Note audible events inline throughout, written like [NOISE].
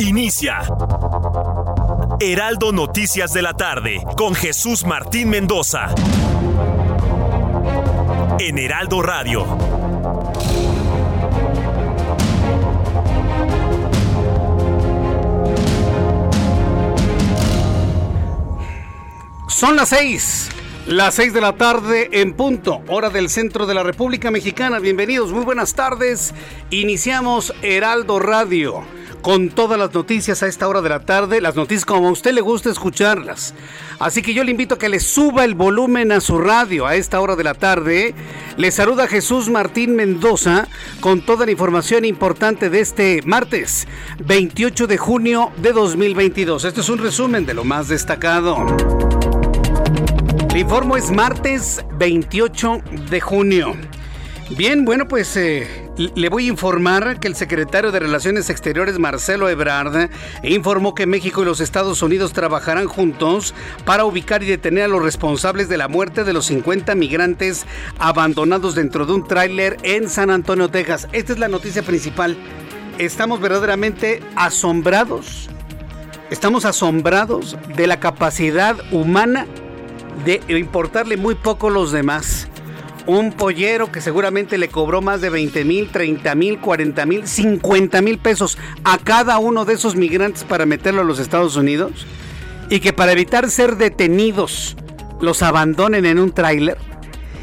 Inicia. Heraldo Noticias de la tarde con Jesús Martín Mendoza. En Heraldo Radio. Son las seis. Las seis de la tarde en punto, hora del centro de la República Mexicana. Bienvenidos, muy buenas tardes. Iniciamos Heraldo Radio con todas las noticias a esta hora de la tarde, las noticias como a usted le gusta escucharlas. Así que yo le invito a que le suba el volumen a su radio a esta hora de la tarde. Le saluda Jesús Martín Mendoza con toda la información importante de este martes 28 de junio de 2022. Este es un resumen de lo más destacado. Le informo, es martes 28 de junio. Bien, bueno, pues eh, le voy a informar que el secretario de Relaciones Exteriores, Marcelo Ebrard, informó que México y los Estados Unidos trabajarán juntos para ubicar y detener a los responsables de la muerte de los 50 migrantes abandonados dentro de un tráiler en San Antonio, Texas. Esta es la noticia principal. Estamos verdaderamente asombrados. Estamos asombrados de la capacidad humana de importarle muy poco a los demás. Un pollero que seguramente le cobró más de 20 mil, 30 mil, 40 mil, 50 mil pesos a cada uno de esos migrantes para meterlo a los Estados Unidos. Y que para evitar ser detenidos los abandonen en un tráiler.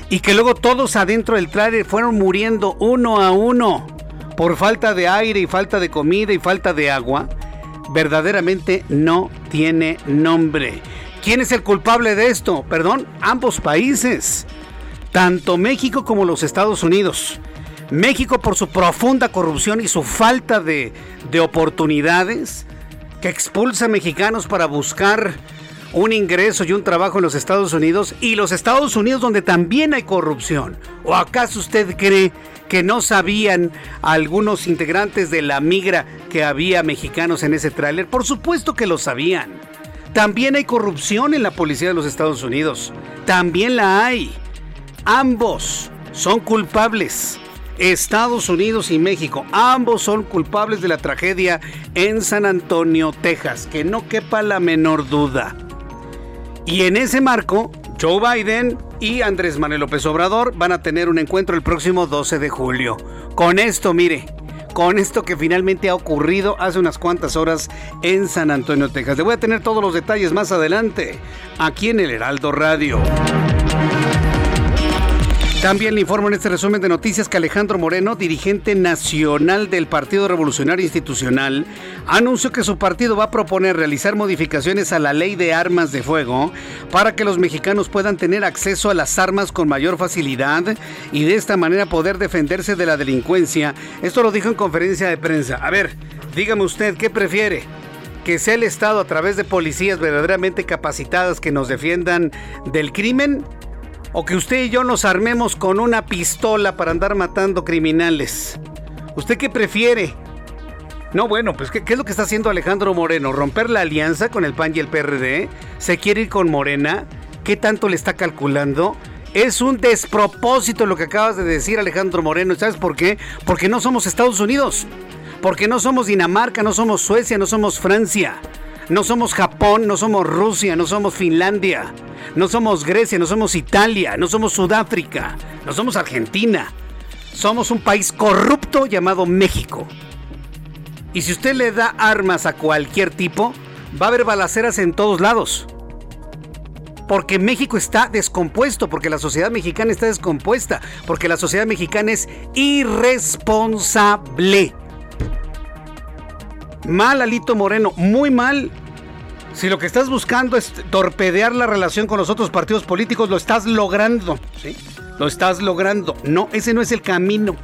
Y que luego todos adentro del tráiler fueron muriendo uno a uno por falta de aire y falta de comida y falta de agua. Verdaderamente no tiene nombre. ¿Quién es el culpable de esto? Perdón, ambos países, tanto México como los Estados Unidos. México por su profunda corrupción y su falta de, de oportunidades que expulsa a mexicanos para buscar un ingreso y un trabajo en los Estados Unidos y los Estados Unidos donde también hay corrupción. ¿O acaso usted cree que no sabían algunos integrantes de la migra que había mexicanos en ese tráiler? Por supuesto que lo sabían. También hay corrupción en la policía de los Estados Unidos. También la hay. Ambos son culpables. Estados Unidos y México, ambos son culpables de la tragedia en San Antonio, Texas, que no quepa la menor duda. Y en ese marco, Joe Biden y Andrés Manuel López Obrador van a tener un encuentro el próximo 12 de julio. Con esto, mire, con esto que finalmente ha ocurrido hace unas cuantas horas en San Antonio, Texas. Le voy a tener todos los detalles más adelante, aquí en el Heraldo Radio. También le informo en este resumen de noticias que Alejandro Moreno, dirigente nacional del Partido Revolucionario Institucional, anunció que su partido va a proponer realizar modificaciones a la ley de armas de fuego para que los mexicanos puedan tener acceso a las armas con mayor facilidad y de esta manera poder defenderse de la delincuencia. Esto lo dijo en conferencia de prensa. A ver, dígame usted, ¿qué prefiere? que sea el Estado a través de policías verdaderamente capacitadas que nos defiendan del crimen o que usted y yo nos armemos con una pistola para andar matando criminales. ¿Usted qué prefiere? No, bueno, pues ¿qué, ¿qué, es lo que está haciendo Alejandro Moreno? ¿Romper la alianza con el PAN y el PRD? ¿Se quiere ir con Morena? ¿Qué tanto le está calculando? Es un despropósito lo que acabas de decir Alejandro Moreno. ¿Sabes por qué? Porque no somos Estados Unidos. Porque no somos Dinamarca, no somos Suecia, no somos Francia. No somos Japón, no somos Rusia, no somos Finlandia. No somos Grecia, no somos Italia, no somos Sudáfrica, no somos Argentina. Somos un país corrupto llamado México. Y si usted le da armas a cualquier tipo, va a haber balaceras en todos lados. Porque México está descompuesto, porque la sociedad mexicana está descompuesta, porque la sociedad mexicana es irresponsable. Mal, Alito Moreno, muy mal. Si lo que estás buscando es torpedear la relación con los otros partidos políticos, lo estás logrando. ¿sí? Lo estás logrando. No, ese no es el camino.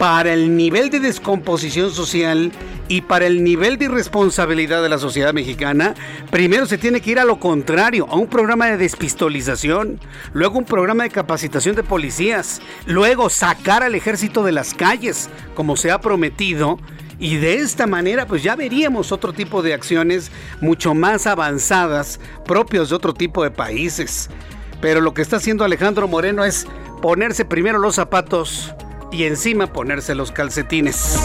para el nivel de descomposición social y para el nivel de irresponsabilidad de la sociedad mexicana, primero se tiene que ir a lo contrario, a un programa de despistolización, luego un programa de capacitación de policías, luego sacar al ejército de las calles, como se ha prometido, y de esta manera pues ya veríamos otro tipo de acciones mucho más avanzadas, propios de otro tipo de países. Pero lo que está haciendo Alejandro Moreno es ponerse primero los zapatos y encima ponerse los calcetines.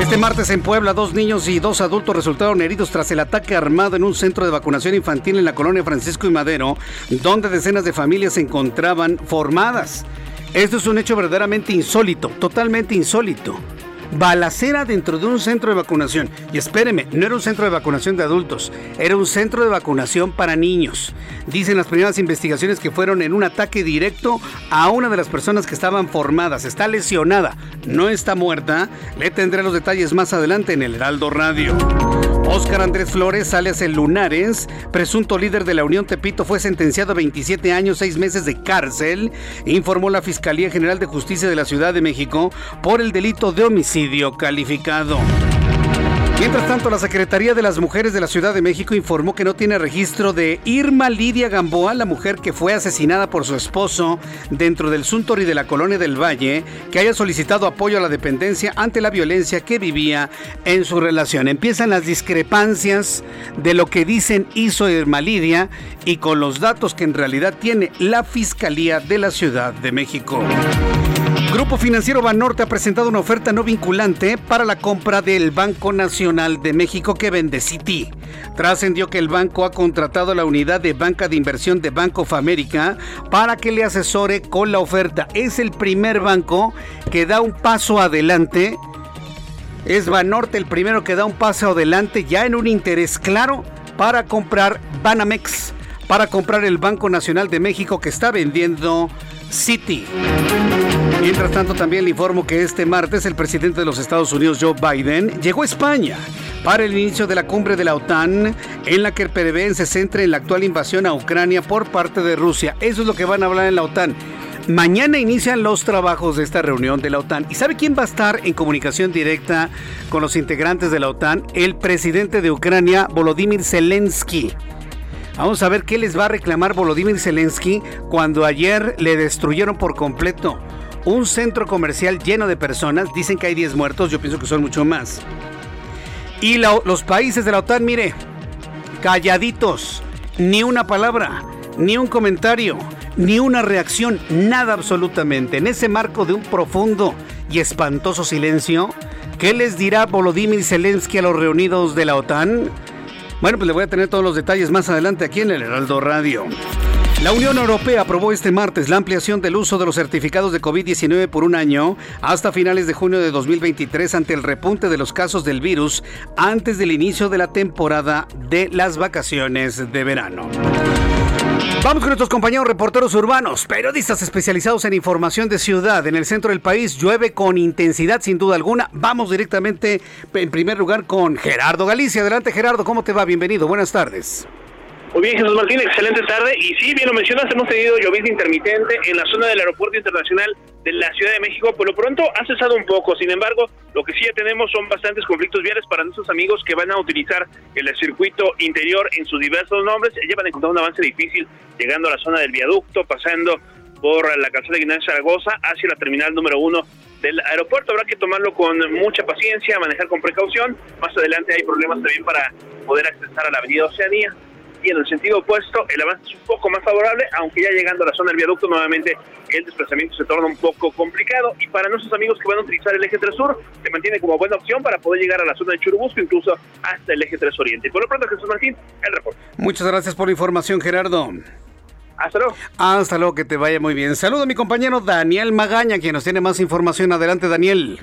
Este martes en Puebla, dos niños y dos adultos resultaron heridos tras el ataque armado en un centro de vacunación infantil en la colonia Francisco y Madero, donde decenas de familias se encontraban formadas. Esto es un hecho verdaderamente insólito, totalmente insólito balacera dentro de un centro de vacunación. Y espéreme, no era un centro de vacunación de adultos, era un centro de vacunación para niños. Dicen las primeras investigaciones que fueron en un ataque directo a una de las personas que estaban formadas. Está lesionada, no está muerta. Le tendré los detalles más adelante en el Heraldo Radio. Óscar Andrés Flores, alias el Lunares, presunto líder de la Unión Tepito, fue sentenciado a 27 años, 6 meses de cárcel, informó la Fiscalía General de Justicia de la Ciudad de México por el delito de homicidio calificado. Mientras tanto, la Secretaría de las Mujeres de la Ciudad de México informó que no tiene registro de Irma Lidia Gamboa, la mujer que fue asesinada por su esposo dentro del Suntory de la Colonia del Valle, que haya solicitado apoyo a la dependencia ante la violencia que vivía en su relación. Empiezan las discrepancias de lo que dicen hizo Irma Lidia y con los datos que en realidad tiene la Fiscalía de la Ciudad de México. Grupo Financiero Banorte ha presentado una oferta no vinculante para la compra del Banco Nacional de México que vende Citi. Trascendió que el banco ha contratado a la unidad de banca de inversión de Banco of America para que le asesore con la oferta. Es el primer banco que da un paso adelante. Es Banorte el primero que da un paso adelante ya en un interés claro para comprar Banamex, para comprar el Banco Nacional de México que está vendiendo Citi. Mientras tanto, también le informo que este martes el presidente de los Estados Unidos, Joe Biden, llegó a España para el inicio de la cumbre de la OTAN, en la que el PDB se centra en la actual invasión a Ucrania por parte de Rusia. Eso es lo que van a hablar en la OTAN. Mañana inician los trabajos de esta reunión de la OTAN. ¿Y sabe quién va a estar en comunicación directa con los integrantes de la OTAN? El presidente de Ucrania, Volodymyr Zelensky. Vamos a ver qué les va a reclamar Volodymyr Zelensky cuando ayer le destruyeron por completo un centro comercial lleno de personas. Dicen que hay 10 muertos, yo pienso que son mucho más. Y los países de la OTAN, mire, calladitos, ni una palabra, ni un comentario, ni una reacción, nada absolutamente. En ese marco de un profundo y espantoso silencio, ¿qué les dirá Volodymyr Zelensky a los reunidos de la OTAN? Bueno, pues le voy a tener todos los detalles más adelante aquí en el Heraldo Radio. La Unión Europea aprobó este martes la ampliación del uso de los certificados de COVID-19 por un año hasta finales de junio de 2023 ante el repunte de los casos del virus antes del inicio de la temporada de las vacaciones de verano. Vamos con nuestros compañeros reporteros urbanos, periodistas especializados en información de ciudad. En el centro del país llueve con intensidad sin duda alguna. Vamos directamente en primer lugar con Gerardo Galicia. Adelante Gerardo, ¿cómo te va? Bienvenido, buenas tardes. Muy bien, Jesús Martín, excelente tarde. Y sí, bien lo mencionas, hemos tenido llovizna intermitente en la zona del Aeropuerto Internacional de la Ciudad de México. Por lo pronto ha cesado un poco. Sin embargo, lo que sí ya tenemos son bastantes conflictos viales para nuestros amigos que van a utilizar el circuito interior en sus diversos nombres. Llevan a encontrar un avance difícil llegando a la zona del viaducto, pasando por la calzada de Ignacio Zaragoza hacia la terminal número uno del aeropuerto. Habrá que tomarlo con mucha paciencia, manejar con precaución. Más adelante hay problemas también para poder accesar a la avenida Oceanía y en el sentido opuesto el avance es un poco más favorable, aunque ya llegando a la zona del viaducto nuevamente el desplazamiento se torna un poco complicado y para nuestros amigos que van a utilizar el eje 3 sur se mantiene como buena opción para poder llegar a la zona de Churubusco, incluso hasta el eje 3 oriente. Por lo pronto, Jesús Martín, el reporte. Muchas gracias por la información, Gerardo. Hasta luego. Hasta luego, que te vaya muy bien. Saludo a mi compañero Daniel Magaña, quien nos tiene más información. Adelante, Daniel.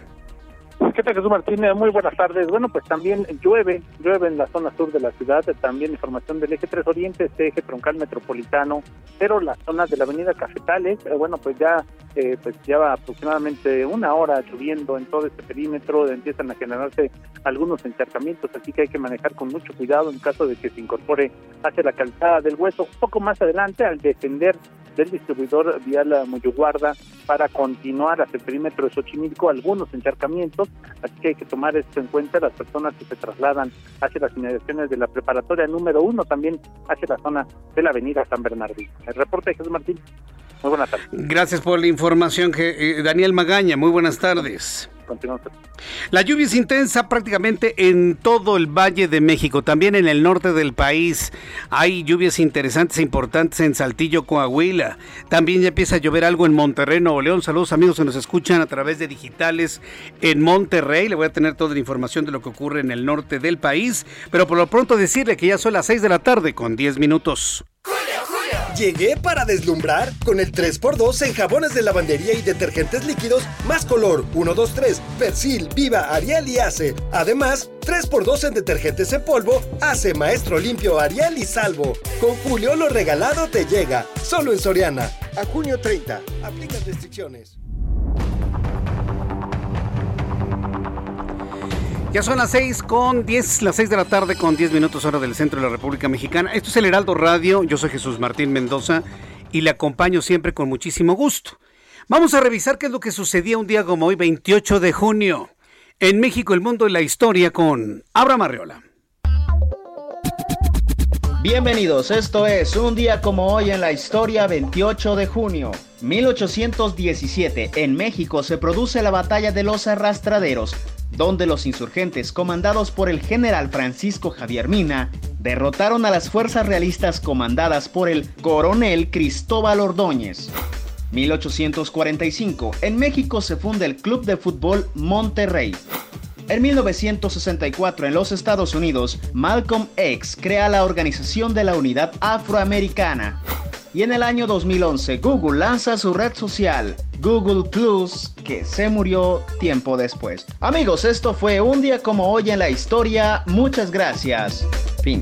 ¿Qué tal, Jesús Martínez? Muy buenas tardes. Bueno, pues también llueve, llueve en la zona sur de la ciudad, también información del eje 3 Oriente, este eje troncal metropolitano, pero la zona de la avenida Cafetales, eh, bueno, pues ya eh, pues lleva aproximadamente una hora lloviendo en todo este perímetro, empiezan a generarse algunos encharcamientos, así que hay que manejar con mucho cuidado en caso de que se incorpore hacia la calzada del hueso. Poco más adelante, al descender del distribuidor vial Moyoguarda para continuar hacia el perímetro de Xochimilco algunos encharcamientos, así que hay que tomar esto en cuenta las personas que se trasladan hacia las inmediaciones de la preparatoria número uno, también hacia la zona de la avenida San Bernardino. El reporte de Jesús Martín. Muy buenas tardes. Gracias por la información, eh, Daniel Magaña. Muy buenas tardes. La lluvia es intensa prácticamente en todo el Valle de México, también en el norte del país. Hay lluvias interesantes e importantes en Saltillo, Coahuila. También ya empieza a llover algo en Monterrey, Nuevo León. Saludos amigos que nos escuchan a través de digitales en Monterrey. Le voy a tener toda la información de lo que ocurre en el norte del país. Pero por lo pronto decirle que ya son las 6 de la tarde con 10 minutos. Llegué para deslumbrar con el 3x2 en jabones de lavandería y detergentes líquidos más color 1, 2, 3, Persil, Viva, Ariel y Ace. Además, 3x2 en detergentes en polvo, Ace, Maestro Limpio, Ariel y Salvo. Con Julio lo regalado te llega, solo en Soriana. A junio 30, aplican restricciones. Ya son las 6 con 10, las 6 de la tarde con 10 minutos hora del centro de la República Mexicana. Esto es el Heraldo Radio, yo soy Jesús Martín Mendoza y le acompaño siempre con muchísimo gusto. Vamos a revisar qué es lo que sucedía un día como hoy, 28 de junio, en México, el mundo y la historia con Abraham Arreola. Bienvenidos, esto es un día como hoy en la historia 28 de junio. 1817, en México se produce la batalla de los arrastraderos, donde los insurgentes, comandados por el general Francisco Javier Mina, derrotaron a las fuerzas realistas comandadas por el coronel Cristóbal Ordóñez. 1845, en México se funda el Club de Fútbol Monterrey. En 1964, en los Estados Unidos, Malcolm X crea la Organización de la Unidad Afroamericana. Y en el año 2011, Google lanza su red social, Google Plus, que se murió tiempo después. Amigos, esto fue un día como hoy en la historia. Muchas gracias. Fin.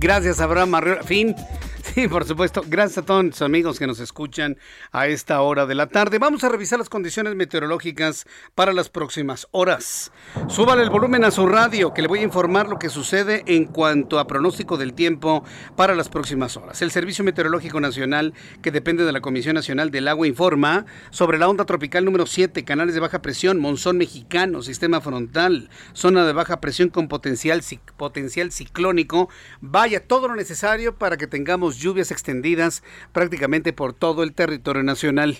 Gracias, Abraham Fin. Sí, por supuesto. Gracias a todos los amigos que nos escuchan a esta hora de la tarde. Vamos a revisar las condiciones meteorológicas para las próximas horas. Súbale el volumen a su radio, que le voy a informar lo que sucede en cuanto a pronóstico del tiempo para las próximas horas. El Servicio Meteorológico Nacional, que depende de la Comisión Nacional del Agua, informa sobre la onda tropical número 7, canales de baja presión, monzón mexicano, sistema frontal, zona de baja presión con potencial, potencial ciclónico. Vaya, todo lo necesario para que tengamos lluvias extendidas prácticamente por todo el territorio nacional.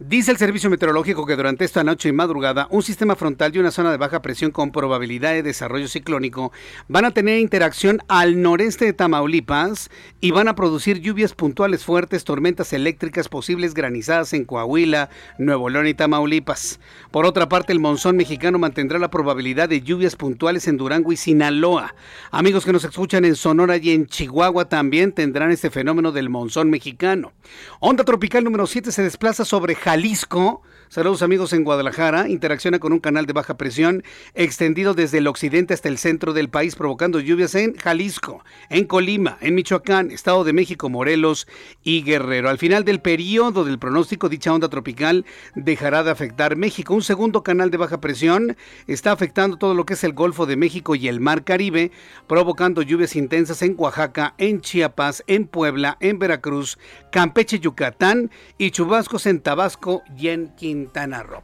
Dice el Servicio Meteorológico que durante esta noche y madrugada un sistema frontal y una zona de baja presión con probabilidad de desarrollo ciclónico van a tener interacción al noreste de Tamaulipas y van a producir lluvias puntuales fuertes, tormentas eléctricas, posibles granizadas en Coahuila, Nuevo León y Tamaulipas. Por otra parte, el monzón mexicano mantendrá la probabilidad de lluvias puntuales en Durango y Sinaloa. Amigos que nos escuchan en Sonora y en Chihuahua también tendrán este fenómeno del monzón mexicano. Onda tropical número 7 se desplaza sobre Jalisco. Saludos amigos en Guadalajara. Interacciona con un canal de baja presión extendido desde el occidente hasta el centro del país, provocando lluvias en Jalisco, en Colima, en Michoacán, Estado de México, Morelos y Guerrero. Al final del periodo del pronóstico, dicha onda tropical dejará de afectar México. Un segundo canal de baja presión está afectando todo lo que es el Golfo de México y el Mar Caribe, provocando lluvias intensas en Oaxaca, en Chiapas, en Puebla, en Veracruz, Campeche, Yucatán y chubascos en Tabasco y en Quintana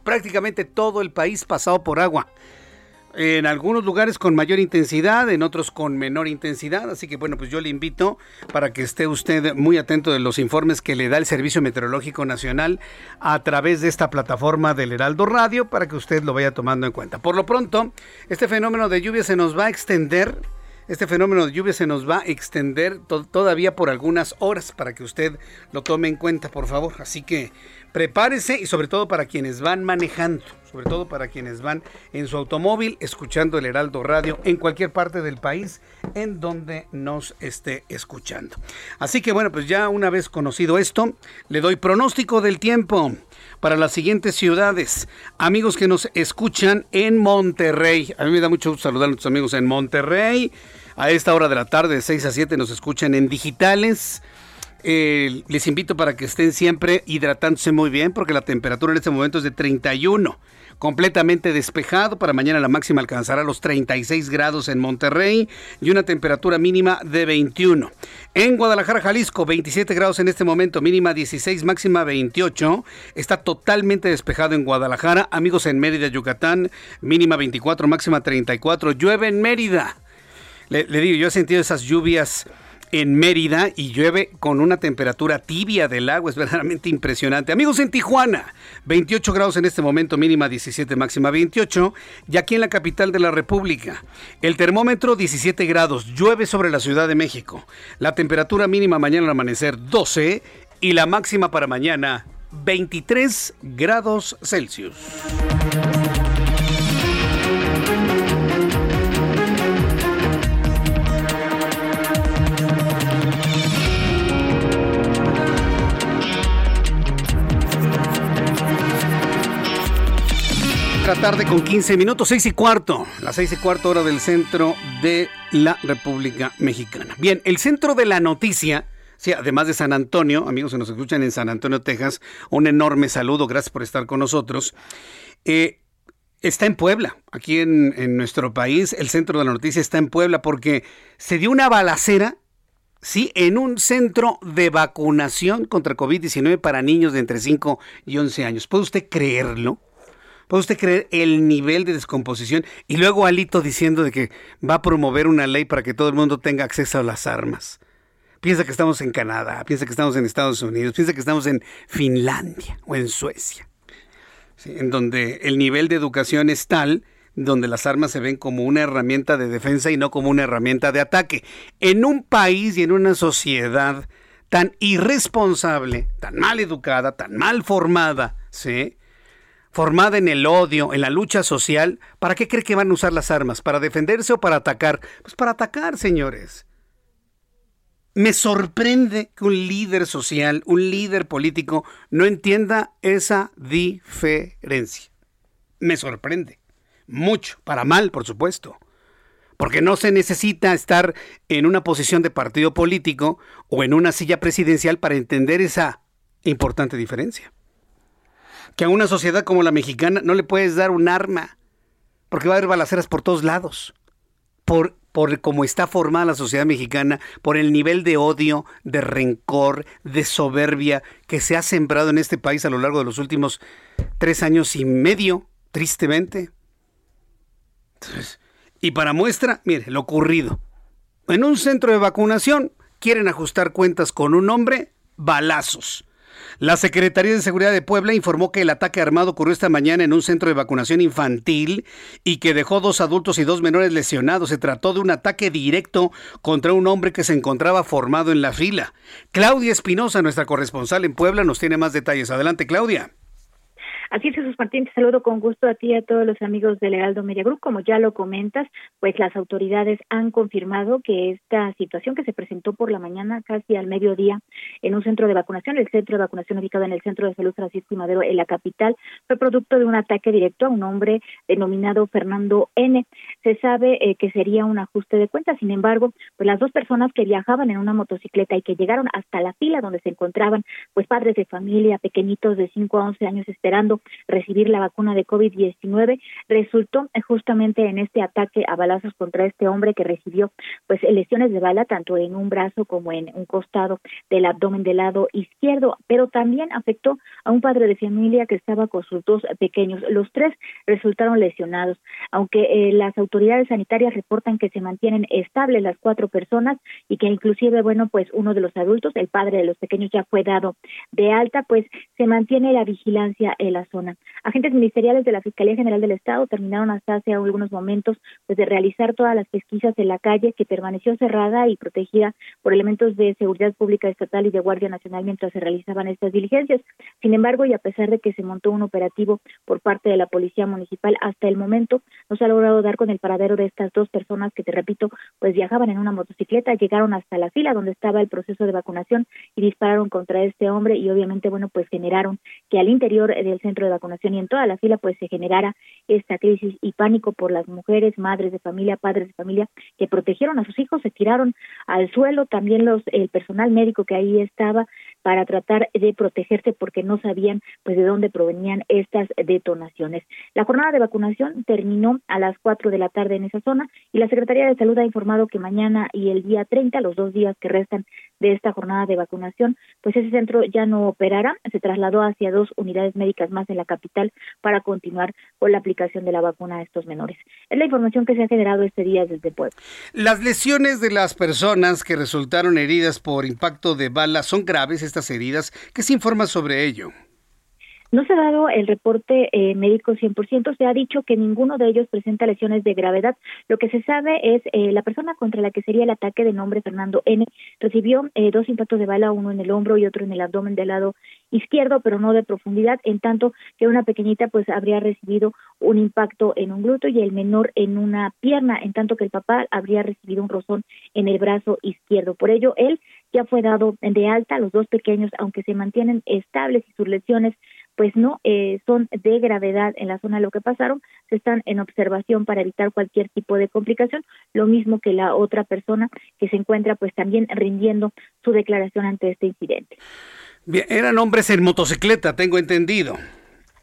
Prácticamente todo el país pasado por agua. En algunos lugares con mayor intensidad, en otros con menor intensidad. Así que bueno, pues yo le invito para que esté usted muy atento de los informes que le da el Servicio Meteorológico Nacional a través de esta plataforma del Heraldo Radio para que usted lo vaya tomando en cuenta. Por lo pronto, este fenómeno de lluvia se nos va a extender este fenómeno de lluvia se nos va a extender todavía por algunas horas para que usted lo tome en cuenta, por favor. Así que prepárese y sobre todo para quienes van manejando, sobre todo para quienes van en su automóvil escuchando el Heraldo Radio en cualquier parte del país en donde nos esté escuchando. Así que bueno, pues ya una vez conocido esto, le doy pronóstico del tiempo para las siguientes ciudades. Amigos que nos escuchan en Monterrey. A mí me da mucho gusto saludar a nuestros amigos en Monterrey. A esta hora de la tarde, de 6 a 7, nos escuchan en digitales les invito para que estén siempre hidratándose muy bien porque la temperatura en este momento es de 31 completamente despejado. Para mañana la máxima alcanzará los 36 grados en Monterrey y una temperatura mínima de 21. En Guadalajara, Jalisco, 27 grados en este momento, mínima 16, máxima 28. Está totalmente despejado en Guadalajara. Amigos en Mérida, Yucatán, mínima 24, máxima 34. Llueve en Mérida. Le digo, yo he sentido esas lluvias en Mérida y llueve con una temperatura tibia del agua. Es verdaderamente impresionante. Amigos en Tijuana, 28 grados en este momento, mínima 17, máxima 28. Y aquí en la capital de la República, el termómetro 17 grados, llueve sobre la Ciudad de México. La temperatura mínima mañana al amanecer 12 y la máxima para mañana 23 grados Celsius. La tarde con 15 minutos, 6 y cuarto, las 6 y cuarto hora del centro de la República Mexicana. Bien, el centro de la noticia, sí, además de San Antonio, amigos que nos escuchan en San Antonio, Texas, un enorme saludo, gracias por estar con nosotros. Eh, está en Puebla, aquí en, nuestro país, el centro de la noticia está en Puebla porque se dio una balacera Sí, en un centro de vacunación contra COVID-19 para niños de entre 5 y 11 años. ¿Puede usted creerlo? ¿Puede usted creer el nivel de descomposición? Y luego Alito diciendo de que va a promover una ley para que todo el mundo tenga acceso a las armas. Piensa que estamos en Canadá, piensa que estamos en Estados Unidos, piensa que estamos en Finlandia o en Suecia, en donde el nivel de educación es tal donde las armas se ven como una herramienta de defensa y no como una herramienta de ataque. En un país y en una sociedad tan irresponsable, tan mal educada, tan mal formada, ¿sí? Formada en el odio, en la lucha social, ¿para qué cree que van a usar las armas? ¿Para defenderse o para atacar? Pues para atacar, señores. Me sorprende que un líder social, un líder político, no entienda esa diferencia. Me sorprende. Mucho, para mal, por supuesto. Porque no se necesita estar en una posición de partido político o en una silla presidencial para entender esa importante diferencia que a una sociedad como la mexicana no le puedes dar un arma, porque va a haber balaceras por todos lados, por, por cómo está formada la sociedad mexicana, por el nivel de odio, de rencor, de soberbia que se ha sembrado en este país a lo largo de los últimos tres años y medio, tristemente. y para muestra, mire, lo ocurrido. En un centro de vacunación quieren ajustar cuentas con un hombre, balazos. La Secretaría de Seguridad de Puebla informó que el ataque armado ocurrió esta mañana en un centro de vacunación infantil y que dejó dos adultos y dos menores lesionados. Se trató de un ataque directo contra un hombre que se encontraba formado en la fila. Claudia Espinosa, nuestra corresponsal en Puebla, nos tiene más detalles. Adelante, Claudia. Así es, Jesús Martín, saludo con gusto a ti y a todos los amigos del Heraldo Media Group. Como ya lo comentas, pues las autoridades han confirmado que esta situación que se presentó por la mañana, casi al mediodía, en un centro de vacunación, el centro de vacunación ubicado en el Centro de Salud Francisco y Madero en la capital, fue producto de un ataque directo a un hombre denominado Fernando N. Se sabe eh, que sería un ajuste de cuentas, sin embargo, pues las dos personas que viajaban en una motocicleta y que llegaron hasta la fila donde se encontraban, pues padres de familia, pequeñitos de 5 a 11 años esperando recibir la vacuna de COVID-19 resultó justamente en este ataque a balazos contra este hombre que recibió pues lesiones de bala tanto en un brazo como en un costado del abdomen del lado izquierdo, pero también afectó a un padre de familia que estaba con sus dos pequeños. Los tres resultaron lesionados, aunque eh, las autoridades sanitarias reportan que se mantienen estables las cuatro personas y que inclusive, bueno, pues uno de los adultos, el padre de los pequeños ya fue dado de alta, pues se mantiene la vigilancia en las zona. Agentes ministeriales de la Fiscalía General del Estado terminaron hasta hace algunos momentos pues, de realizar todas las pesquisas en la calle que permaneció cerrada y protegida por elementos de seguridad pública estatal y de Guardia Nacional mientras se realizaban estas diligencias. Sin embargo, y a pesar de que se montó un operativo por parte de la Policía Municipal, hasta el momento no se ha logrado dar con el paradero de estas dos personas que, te repito, pues viajaban en una motocicleta, llegaron hasta la fila donde estaba el proceso de vacunación y dispararon contra este hombre y obviamente, bueno, pues generaron que al interior del centro de vacunación y en toda la fila pues se generara esta crisis y pánico por las mujeres, madres de familia, padres de familia que protegieron a sus hijos, se tiraron al suelo, también los el personal médico que ahí estaba para tratar de protegerse porque no sabían pues de dónde provenían estas detonaciones. La jornada de vacunación terminó a las cuatro de la tarde en esa zona y la Secretaría de Salud ha informado que mañana y el día 30, los dos días que restan de esta jornada de vacunación, pues ese centro ya no operará, se trasladó hacia dos unidades médicas más en la capital para continuar con la aplicación de la vacuna a estos menores. Es la información que se ha generado este día desde Puebla. Las lesiones de las personas que resultaron heridas por impacto de bala son graves estas heridas. ¿Qué se informa sobre ello? No se ha dado el reporte eh, médico 100%, se ha dicho que ninguno de ellos presenta lesiones de gravedad. Lo que se sabe es eh, la persona contra la que sería el ataque de nombre Fernando N recibió eh, dos impactos de bala, uno en el hombro y otro en el abdomen del lado izquierdo, pero no de profundidad, en tanto que una pequeñita pues habría recibido un impacto en un glúteo y el menor en una pierna, en tanto que el papá habría recibido un rozón en el brazo izquierdo. Por ello, él ya fue dado de alta, los dos pequeños, aunque se mantienen estables y sus lesiones pues no eh, son de gravedad en la zona. De lo que pasaron, se están en observación para evitar cualquier tipo de complicación, lo mismo que la otra persona que se encuentra pues también rindiendo su declaración ante este incidente. Bien, eran hombres en motocicleta, tengo entendido.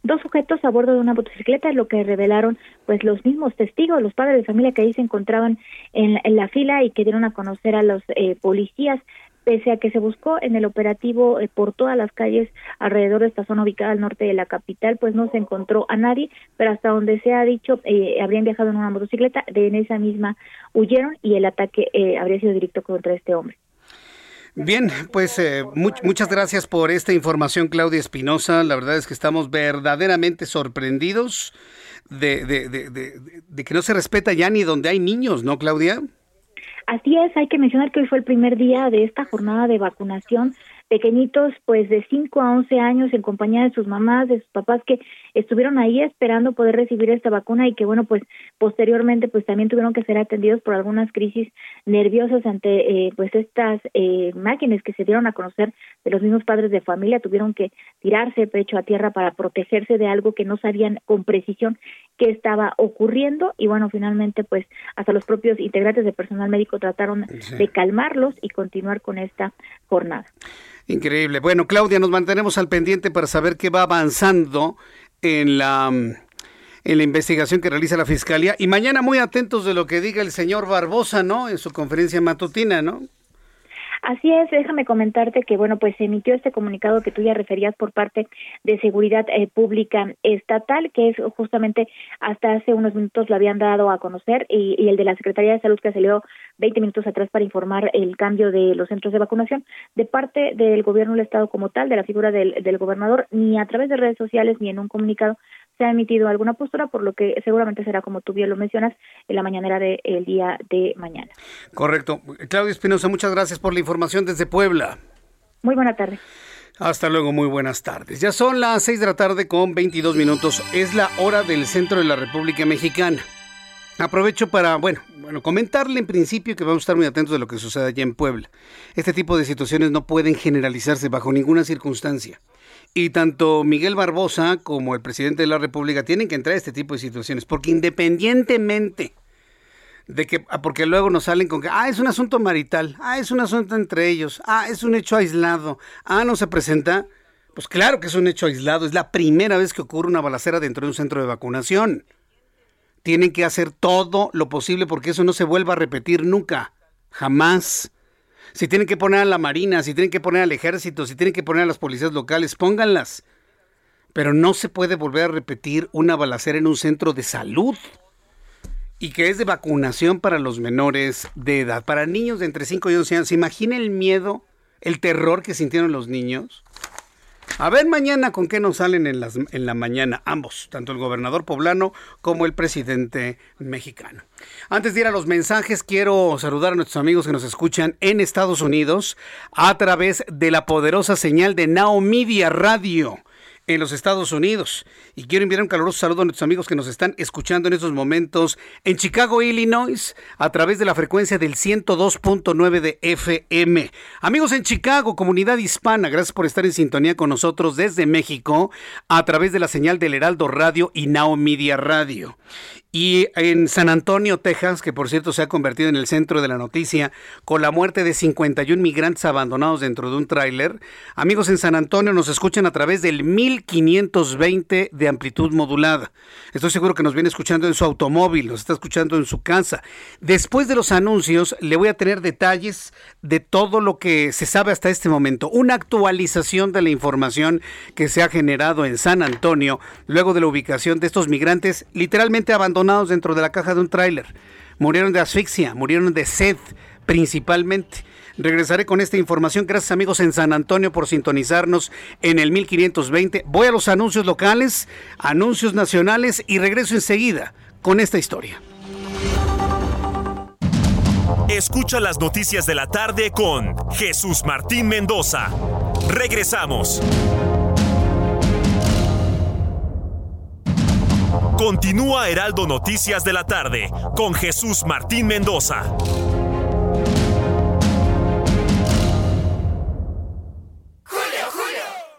Dos sujetos a bordo de una motocicleta, lo que revelaron pues los mismos testigos, los padres de familia que ahí se encontraban en, la fila y que dieron a conocer a los eh, policías pese a que se buscó en el operativo eh, por todas las calles alrededor de esta zona ubicada al norte de la capital, pues no se encontró a nadie, pero hasta donde se ha dicho, eh, habrían viajado en una motocicleta, de en esa misma huyeron y el ataque eh, habría sido directo contra este hombre. Bien, pues muchas gracias por esta información, Claudia Espinosa. La verdad es que estamos verdaderamente sorprendidos de, de, que no se respeta ya ni donde hay niños, ¿no, Claudia? Así es, hay que mencionar que hoy fue el primer día de esta jornada de vacunación pequeñitos pues de 5 a 11 años en compañía de sus mamás, de sus papás que estuvieron ahí esperando poder recibir esta vacuna y que bueno pues posteriormente pues también tuvieron que ser atendidos por algunas crisis nerviosas ante eh, pues estas eh, máquinas que se dieron a conocer de los mismos padres de familia. Tuvieron que tirarse pecho a tierra para protegerse de algo que no sabían con precisión qué estaba ocurriendo. Y bueno finalmente pues hasta los propios integrantes de personal médico trataron de calmarlos y continuar con esta jornada. Increíble. Bueno, Claudia, nos mantenemos al pendiente para saber qué va avanzando en la en la investigación que realiza la Fiscalía y mañana muy atentos de lo que diga el señor Barbosa, ¿no? En su conferencia matutina, ¿no? Así es, déjame comentarte que, bueno, pues se emitió este comunicado que tú ya referías por parte de Seguridad eh, Pública Estatal, que es justamente hasta hace unos minutos lo habían dado a conocer, y, el de la Secretaría de Salud que salió 20 minutos atrás para informar el cambio de los centros de vacunación, de parte del gobierno del Estado como tal, de la figura del, del gobernador, ni a través de redes sociales ni en un comunicado se ha emitido alguna postura, por lo que seguramente será, como tú bien lo mencionas, en la mañanera del día de mañana. Correcto. Claudia Espinosa, muchas gracias por la información desde Puebla. Muy buena tarde. Hasta luego, muy buenas tardes. Ya son las 6 de la tarde con 22 minutos. Es la hora del centro de la República Mexicana. Aprovecho para, bueno, bueno, comentarle en principio que vamos a estar muy atentos de lo que sucede allá en Puebla. Este tipo de situaciones no pueden generalizarse bajo ninguna circunstancia. Y tanto Miguel Barbosa como el presidente de la República tienen que entrar a este tipo de situaciones, porque independientemente de que, ah, porque luego nos salen con que, ah, es un asunto marital, ah, es un asunto entre ellos, ah, es un hecho aislado, ah, no se presenta, pues claro que es un hecho aislado, es la primera vez que ocurre una balacera dentro de un centro de vacunación. Tienen que hacer todo lo posible porque eso no se vuelva a repetir nunca, jamás. Si tienen que poner a la Marina, si tienen que poner al ejército, si tienen que poner a las policías locales, pónganlas. Pero no se puede volver a repetir una balacera en un centro de salud y que es de vacunación para los menores de edad, para niños de entre 5 y 11 años. ¿Se imagina el miedo, el terror que sintieron los niños? A ver mañana con qué nos salen en, las, en la mañana ambos, tanto el gobernador poblano como el presidente mexicano. Antes de ir a los mensajes, quiero saludar a nuestros amigos que nos escuchan en Estados Unidos a través de la poderosa señal de Now Media Radio en los Estados Unidos. Y quiero enviar un caluroso saludo a nuestros amigos que nos están escuchando en estos momentos en Chicago, Illinois, a través de la frecuencia del 102.9 de FM. Amigos en Chicago, comunidad hispana, gracias por estar en sintonía con nosotros desde México a través de la señal del Heraldo Radio y Now Media Radio. Y en San Antonio, Texas, que por cierto se ha convertido en el centro de la noticia con la muerte de 51 migrantes abandonados dentro de un tráiler, amigos en San Antonio nos escuchan a través del 1520 de amplitud modulada. Estoy seguro que nos viene escuchando en su automóvil, nos está escuchando en su casa. Después de los anuncios, le voy a tener detalles de todo lo que se sabe hasta este momento, una actualización de la información que se ha generado en San Antonio luego de la ubicación de estos migrantes literalmente abandonados dentro de la caja de un tráiler. Murieron de asfixia, murieron de sed principalmente. Regresaré con esta información. Gracias amigos en San Antonio por sintonizarnos en el 1520. Voy a los anuncios locales, anuncios nacionales y regreso enseguida con esta historia. Escucha las noticias de la tarde con Jesús Martín Mendoza. Regresamos. Continúa Heraldo Noticias de la tarde con Jesús Martín Mendoza.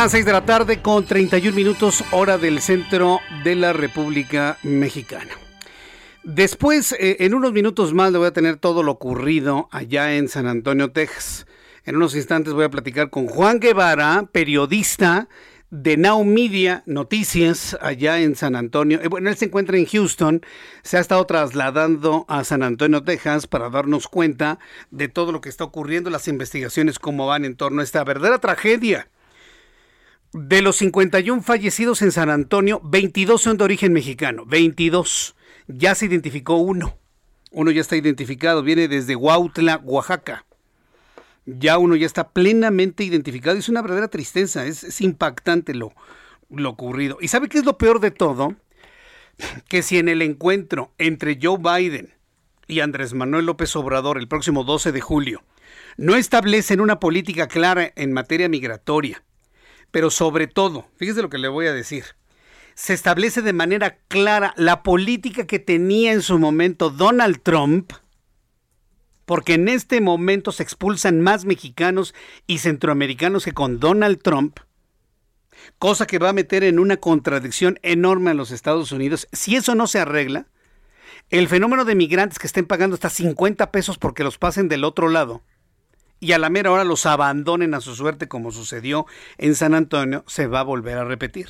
Las 6 de la tarde con 31 minutos hora del centro de la República Mexicana. Después, eh, en unos minutos más, le voy a tener todo lo ocurrido allá en San Antonio, Texas. En unos instantes voy a platicar con Juan Guevara, periodista de Now Media Noticias allá en San Antonio. Eh, bueno, él se encuentra en Houston, se ha estado trasladando a San Antonio, Texas, para darnos cuenta de todo lo que está ocurriendo, las investigaciones, cómo van en torno a esta verdadera tragedia de los 51 fallecidos en San Antonio, 22 son de origen mexicano. 22. Ya se identificó uno. Uno ya está identificado. Viene desde Huautla, Oaxaca. Ya uno ya está plenamente identificado. Es una verdadera tristeza. Es, impactante lo, lo ocurrido. ¿Y sabe qué es lo peor de todo? [SNIFFS] Que si en el encuentro entre Joe Biden y Andrés Manuel López Obrador el próximo 12 de julio no establecen una política clara en materia migratoria, pero sobre todo, fíjese lo que le voy a decir, se establece de manera clara la política que tenía en su momento Donald Trump, porque en este momento se expulsan más mexicanos y centroamericanos que con Donald Trump, cosa que va a meter en una contradicción enorme a los Estados Unidos. Si eso no se arregla, el fenómeno de migrantes que estén pagando hasta 50 pesos porque los pasen del otro lado, y a la mera hora los abandonen a su suerte como sucedió en San Antonio, se va a volver a repetir.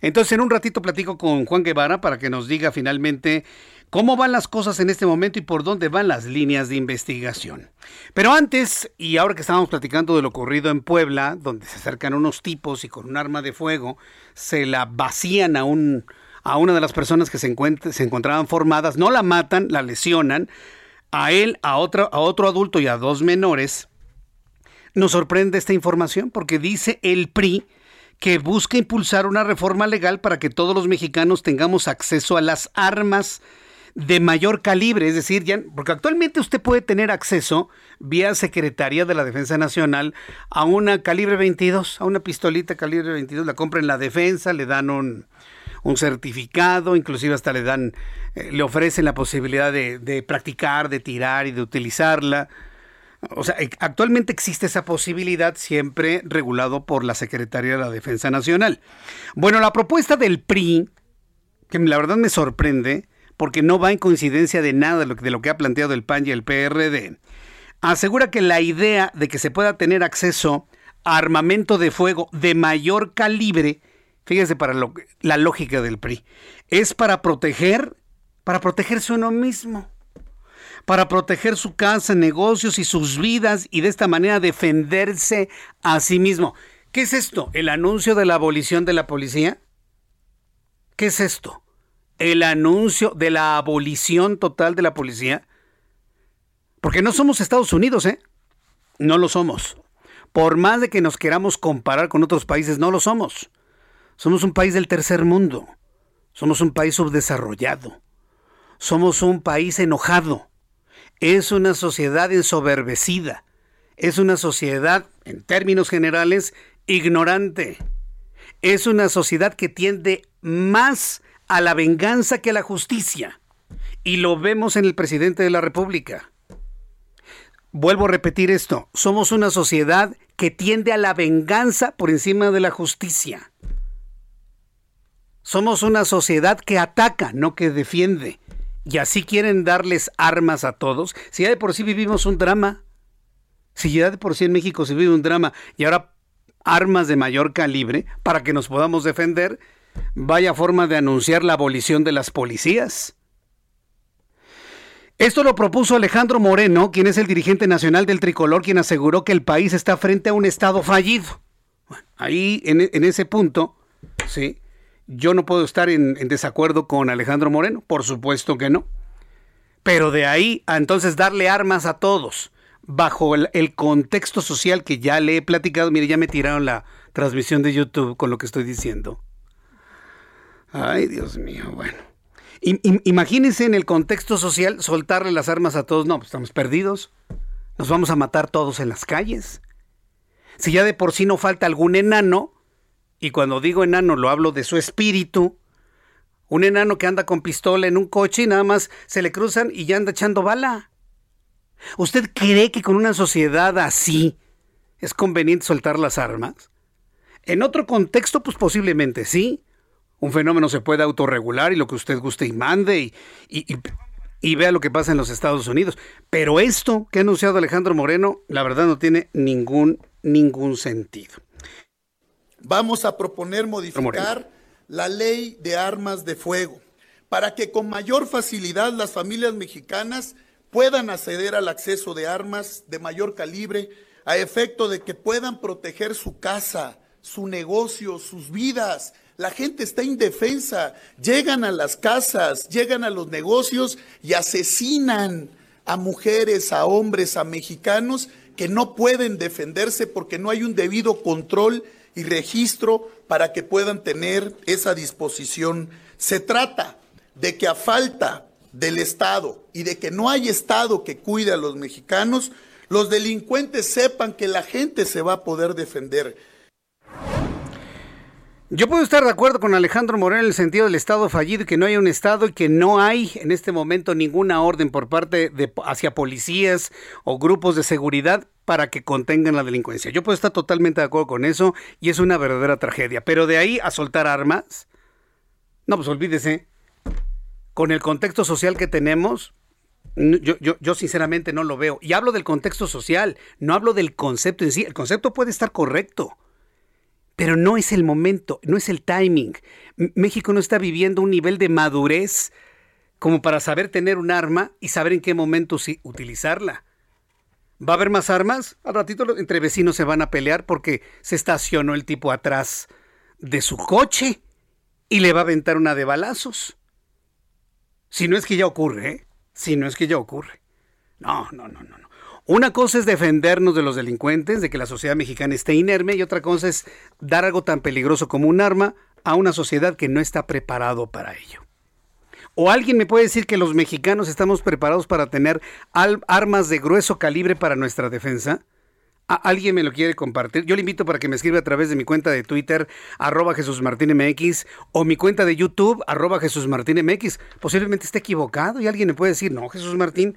Entonces en un ratito platico con Juan Guevara para que nos diga finalmente cómo van las cosas en este momento y por dónde van las líneas de investigación. Pero antes, y ahora que estábamos platicando de lo ocurrido en Puebla, donde se acercan unos tipos y con un arma de fuego se la vacían a un a una de las personas que se, se encontraban formadas, no la matan, la lesionan, a él, a, otro, a otro adulto y a dos menores, nos sorprende esta información porque dice el PRI que busca impulsar una reforma legal para que todos los mexicanos tengamos acceso a las armas de mayor calibre, es decir, ya, porque actualmente usted puede tener acceso vía Secretaría de la Defensa Nacional a una calibre 22, a una pistolita calibre 22, la compra en la defensa, le dan un, certificado, inclusive hasta le dan, eh, le ofrecen la posibilidad de practicar, de tirar y de utilizarla. O sea, actualmente existe esa posibilidad siempre regulado por la Secretaría de la Defensa Nacional. Bueno, la propuesta del PRI, que la verdad me sorprende, porque no va en coincidencia de nada de lo que ha planteado el PAN y el PRD, asegura que la idea de que se pueda tener acceso a armamento de fuego de mayor calibre, fíjese para lo, la lógica del PRI, es para proteger, para protegerse uno mismo para proteger su casa, negocios y sus vidas y de esta manera defenderse a sí mismo. ¿Qué es esto? ¿El anuncio de la abolición de la policía? ¿Qué es esto? ¿El anuncio de la abolición total de la policía? Porque no somos Estados Unidos, ¿eh? No lo somos. Por más de que nos queramos comparar con otros países, no lo somos. Somos un país del tercer mundo. Somos un país subdesarrollado. Somos un país enojado es una sociedad ensoberbecida, es una sociedad, en términos generales, ignorante. Es una sociedad que tiende más a la venganza que a la justicia. Y lo vemos en el presidente de la República. Vuelvo a repetir esto, somos una sociedad que tiende a la venganza por encima de la justicia. Somos una sociedad que ataca, no que defiende y así quieren darles armas a todos, si ya de por sí vivimos un drama, si ya de por sí en México se vive un drama y ahora armas de mayor calibre para que nos podamos defender, vaya forma de anunciar la abolición de las policías. Esto lo propuso Alejandro Moreno, quien es el dirigente nacional del tricolor, quien aseguró que el país está frente a un Estado fallido. ahí, en, en ese punto, sí, yo no puedo estar en, desacuerdo con Alejandro Moreno, por supuesto que no. Pero de ahí a entonces darle armas a todos, bajo el, contexto social que ya le he platicado, mire, ya me tiraron la transmisión de YouTube con lo que estoy diciendo. Ay, Dios mío, bueno. imagínense en el contexto social soltarle las armas a todos. No, pues estamos perdidos. Nos vamos a matar todos en las calles. Si ya de por sí no falta algún enano y cuando digo enano lo hablo de su espíritu, un enano que anda con pistola en un coche y nada más se le cruzan y ya anda echando bala. ¿Usted cree que con una sociedad así es conveniente soltar las armas? En otro contexto, pues posiblemente sí. Un fenómeno se puede autorregular y lo que usted guste y mande y, y, vea lo que pasa en los Estados Unidos. Pero esto que ha anunciado Alejandro Moreno, la verdad no tiene ningún, ningún sentido vamos a proponer modificar la ley de armas de fuego para que con mayor facilidad las familias mexicanas puedan acceder al acceso de armas de mayor calibre a efecto de que puedan proteger su casa, su negocio, sus vidas. La gente está indefensa, llegan a las casas, llegan a los negocios y asesinan a mujeres, a hombres, a mexicanos que no pueden defenderse porque no hay un debido control y registro para que puedan tener esa disposición. Se trata de que a falta del Estado y de que no hay Estado que cuide a los mexicanos, los delincuentes sepan que la gente se va a poder defender. Yo puedo estar de acuerdo con Alejandro Moreno en el sentido del Estado fallido que no hay un Estado y que no hay en este momento ninguna orden por parte de hacia policías o grupos de seguridad para que contengan la delincuencia. Yo puedo estar totalmente de acuerdo con eso y es una verdadera tragedia. Pero de ahí a soltar armas, no, pues olvídese. Con el contexto social que tenemos, yo, sinceramente no lo veo. Y hablo del contexto social, no hablo del concepto en sí. El concepto puede estar correcto pero no es el momento, no es el timing. México no está viviendo un nivel de madurez como para saber tener un arma y saber en qué momento utilizarla. ¿Va a haber más armas? Al ratito entre vecinos se van a pelear porque se estacionó el tipo atrás de su coche y le va a aventar una de balazos. Si no es que ya ocurre, ¿eh? Si no es que ya ocurre. No, no, no, no. Una cosa es defendernos de los delincuentes, de que la sociedad mexicana esté inerme, y otra cosa es dar algo tan peligroso como un arma a una sociedad que no está preparado para ello. ¿O alguien me puede decir que los mexicanos estamos preparados para tener armas de grueso calibre para nuestra defensa? ¿Alguien me lo quiere compartir? Yo le invito para que me escriba a través de mi cuenta de Twitter, arroba Jesús MX, o mi cuenta de YouTube, arroba Jesús MX. Posiblemente esté equivocado y alguien me puede decir, no, Jesús Martín,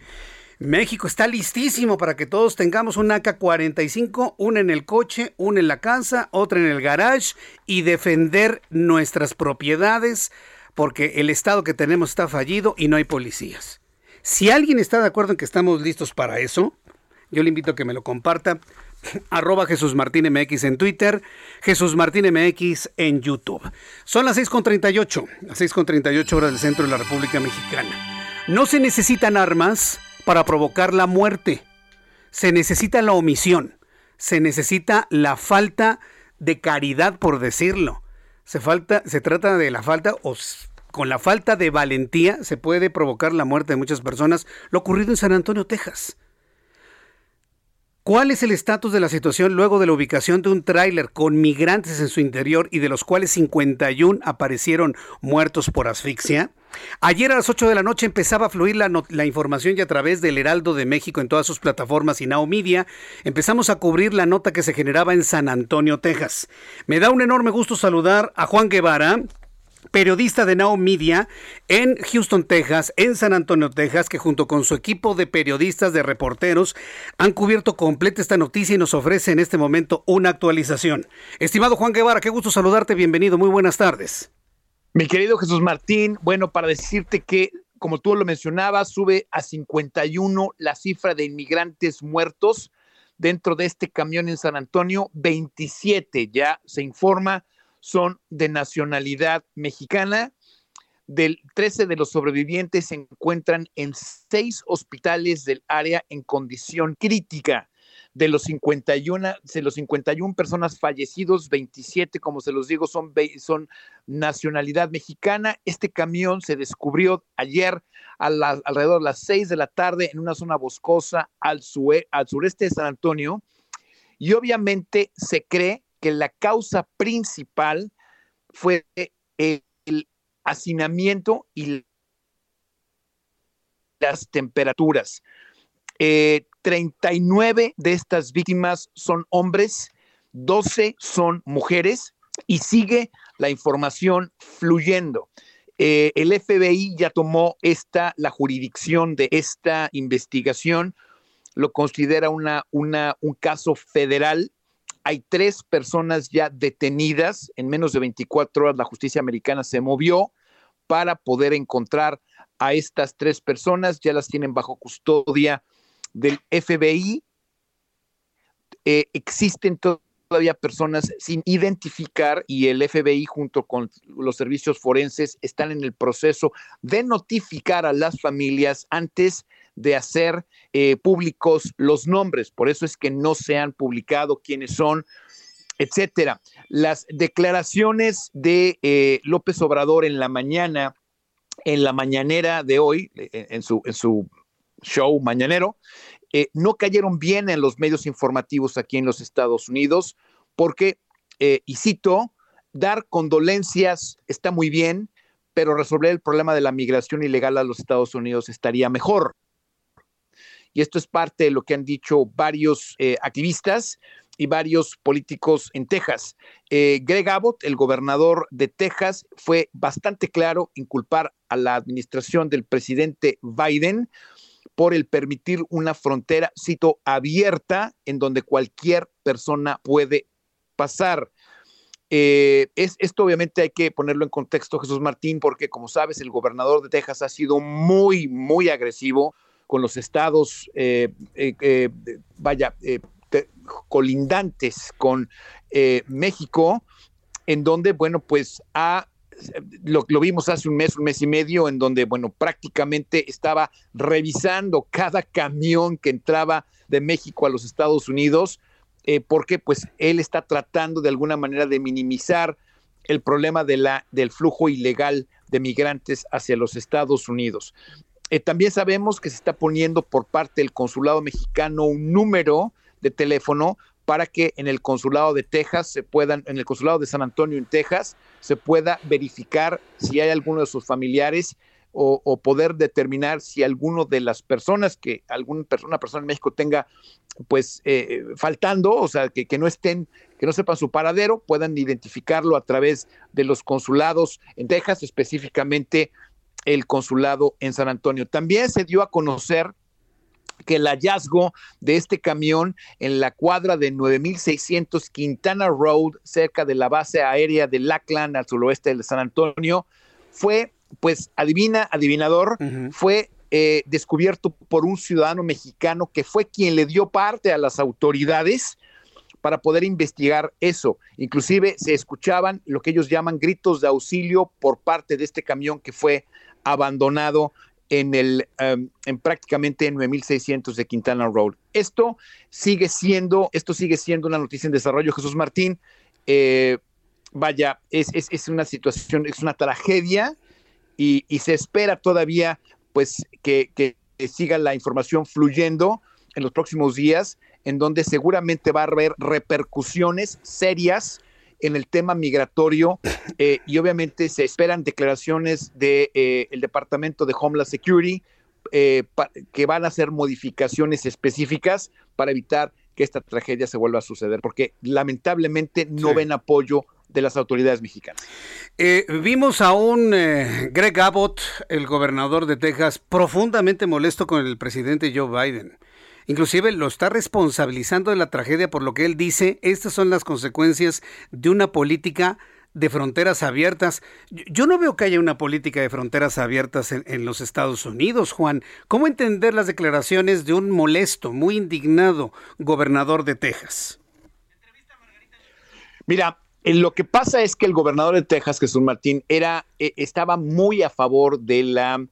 México está listísimo para que todos tengamos un AK-45, una en el coche, una en la casa, otra en el garage y defender nuestras propiedades porque el Estado que tenemos está fallido y no hay policías. Si alguien está de acuerdo en que estamos listos para eso, yo le invito a que me lo comparta. [CLEARS THROAT] Arroba Jesús Martín MX en Twitter, Jesús Martín MX en YouTube. Son las 6.38, las 6.38 horas del centro de la República Mexicana. No se necesitan armas para provocar la muerte. Se necesita la omisión. Se necesita la falta de caridad, por decirlo. Se, se trata de la falta o con la falta de valentía se puede provocar la muerte de muchas personas. Lo ocurrido en San Antonio, Texas. ¿Cuál es el estatus de la situación luego de la ubicación de un tráiler con migrantes en su interior y de los cuales 51 aparecieron muertos por asfixia? Ayer a las 8 de la noche empezaba a fluir la, la, información y a través del Heraldo de México en todas sus plataformas y Now Media empezamos a cubrir la nota que se generaba en San Antonio, Texas. Me da un enorme gusto saludar a Juan Guevara, periodista de Now Media en Houston, Texas, en San Antonio, Texas, que junto con su equipo de periodistas, de reporteros, han cubierto completa esta noticia y nos ofrece en este momento una actualización. Estimado Juan Guevara, qué gusto saludarte, bienvenido, muy buenas tardes. Mi querido Jesús Martín, bueno, para decirte que, como tú lo mencionabas, sube a 51 la cifra de inmigrantes muertos dentro de este camión en San Antonio, 27 ya se informa son de nacionalidad mexicana. Del 13 de los sobrevivientes se encuentran en seis hospitales del área en condición crítica. De los 51, de los 51 personas fallecidos, 27, como se los digo, son, son nacionalidad mexicana. Este camión se descubrió ayer a alrededor de las 6 de la tarde en una zona boscosa al, al sureste de San Antonio. Y obviamente se cree que la causa principal fue el hacinamiento y las temperaturas. 39 eh, de estas víctimas son hombres, 12 son mujeres y sigue la información fluyendo. Eh, el FBI ya tomó esta, la jurisdicción de esta investigación, lo considera una, una, un caso federal hay tres personas ya detenidas. En menos de 24 horas la justicia americana se movió para poder encontrar a estas tres personas. Ya las tienen bajo custodia del FBI. Eh, existen todavía personas sin identificar y el FBI junto con los servicios forenses están en el proceso de notificar a las familias antes de hacer eh, públicos los nombres. Por eso es que no se han publicado quiénes son, etcétera. Las declaraciones de eh, López Obrador en la mañana, en la mañanera de hoy, eh, en su, en su show mañanero, no cayeron bien en los medios informativos aquí en los Estados Unidos, porque, y cito, dar condolencias está muy bien, pero resolver el problema de la migración ilegal a los Estados Unidos estaría mejor y esto es parte de lo que han dicho varios eh, activistas y varios políticos en Texas. Eh, Greg Abbott, el gobernador de Texas, fue bastante claro en culpar a la administración del presidente Biden por el permitir una frontera, cito, abierta en donde cualquier persona puede pasar. Eh, es, esto obviamente hay que ponerlo en contexto, Jesús Martín, porque como sabes, el gobernador de Texas ha sido muy, muy agresivo con los estados, eh, eh, eh, vaya, colindantes con México, en donde, bueno, pues lo, lo, vimos hace un mes, un mes y medio, en donde, bueno, prácticamente estaba revisando cada camión que entraba de México a los Estados Unidos, porque pues él está tratando de alguna manera de minimizar el problema de la, del flujo ilegal de migrantes hacia los Estados Unidos. Eh, también sabemos que se está poniendo por parte del consulado mexicano un número de teléfono para que en el consulado de Texas se puedan, en el consulado de San Antonio en Texas, se pueda verificar si hay alguno de sus familiares o, poder determinar si alguno de las personas que alguna persona, persona en México tenga pues eh, faltando, o sea, que, que, no estén, que no sepan su paradero, puedan identificarlo a través de los consulados en Texas, específicamente el consulado en San Antonio. También se dio a conocer que el hallazgo de este camión en la cuadra de 9600 Quintana Road, cerca de la base aérea de Lackland, al suroeste de San Antonio, fue, pues, adivina, adivinador, fue eh, descubierto por un ciudadano mexicano que fue quien le dio parte a las autoridades para poder investigar eso. Inclusive se escuchaban lo que ellos llaman gritos de auxilio por parte de este camión que fue abandonado en el em, en prácticamente 9600 de Quintana Road. Esto sigue siendo esto sigue siendo una noticia en desarrollo, Jesús Martín. Eh, vaya, es, es, una situación, es una tragedia y, se espera todavía pues que siga la información fluyendo en los próximos días en donde seguramente va a haber repercusiones serias en el tema migratorio eh, y obviamente se esperan declaraciones del de, eh, el Departamento de Homeland Security eh, que van a hacer modificaciones específicas para evitar que esta tragedia se vuelva a suceder, porque lamentablemente no ven apoyo de las autoridades mexicanas. vimos a un Greg Abbott, el gobernador de Texas, profundamente molesto con el presidente Joe Biden. Inclusive lo está responsabilizando de la tragedia por lo que él dice, estas son las consecuencias de una política de fronteras abiertas. Yo no veo que haya una política de fronteras abiertas en, los Estados Unidos, Juan. ¿Cómo entender las declaraciones de un molesto, muy indignado gobernador de Texas? Mira, eh, lo que pasa es que el gobernador de Texas, Jesús Martín, era, eh, estaba muy a favor de la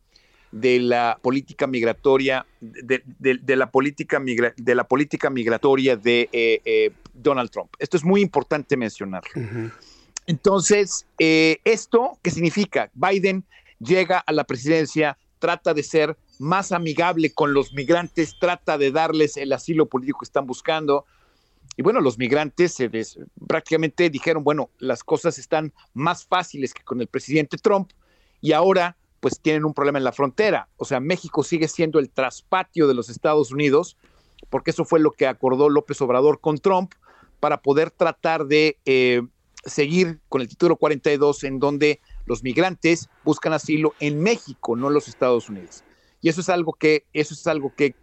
de la política migratoria, de, la, política de la política migratoria de eh, eh, Donald Trump. Esto es muy importante mencionarlo. Entonces, eh, ¿esto qué significa? Biden llega a la presidencia, trata de ser más amigable con los migrantes, trata de darles el asilo político que están buscando. Y bueno, los migrantes se prácticamente dijeron, bueno, las cosas están más fáciles que con el presidente Trump y ahora pues tienen un problema en la frontera. O sea, México sigue siendo el traspatio de los Estados Unidos, porque eso fue lo que acordó López Obrador con Trump para poder tratar de eh, seguir con el título 42 en donde los migrantes buscan asilo en México, no en los Estados Unidos. Y eso es algo que, eso es algo que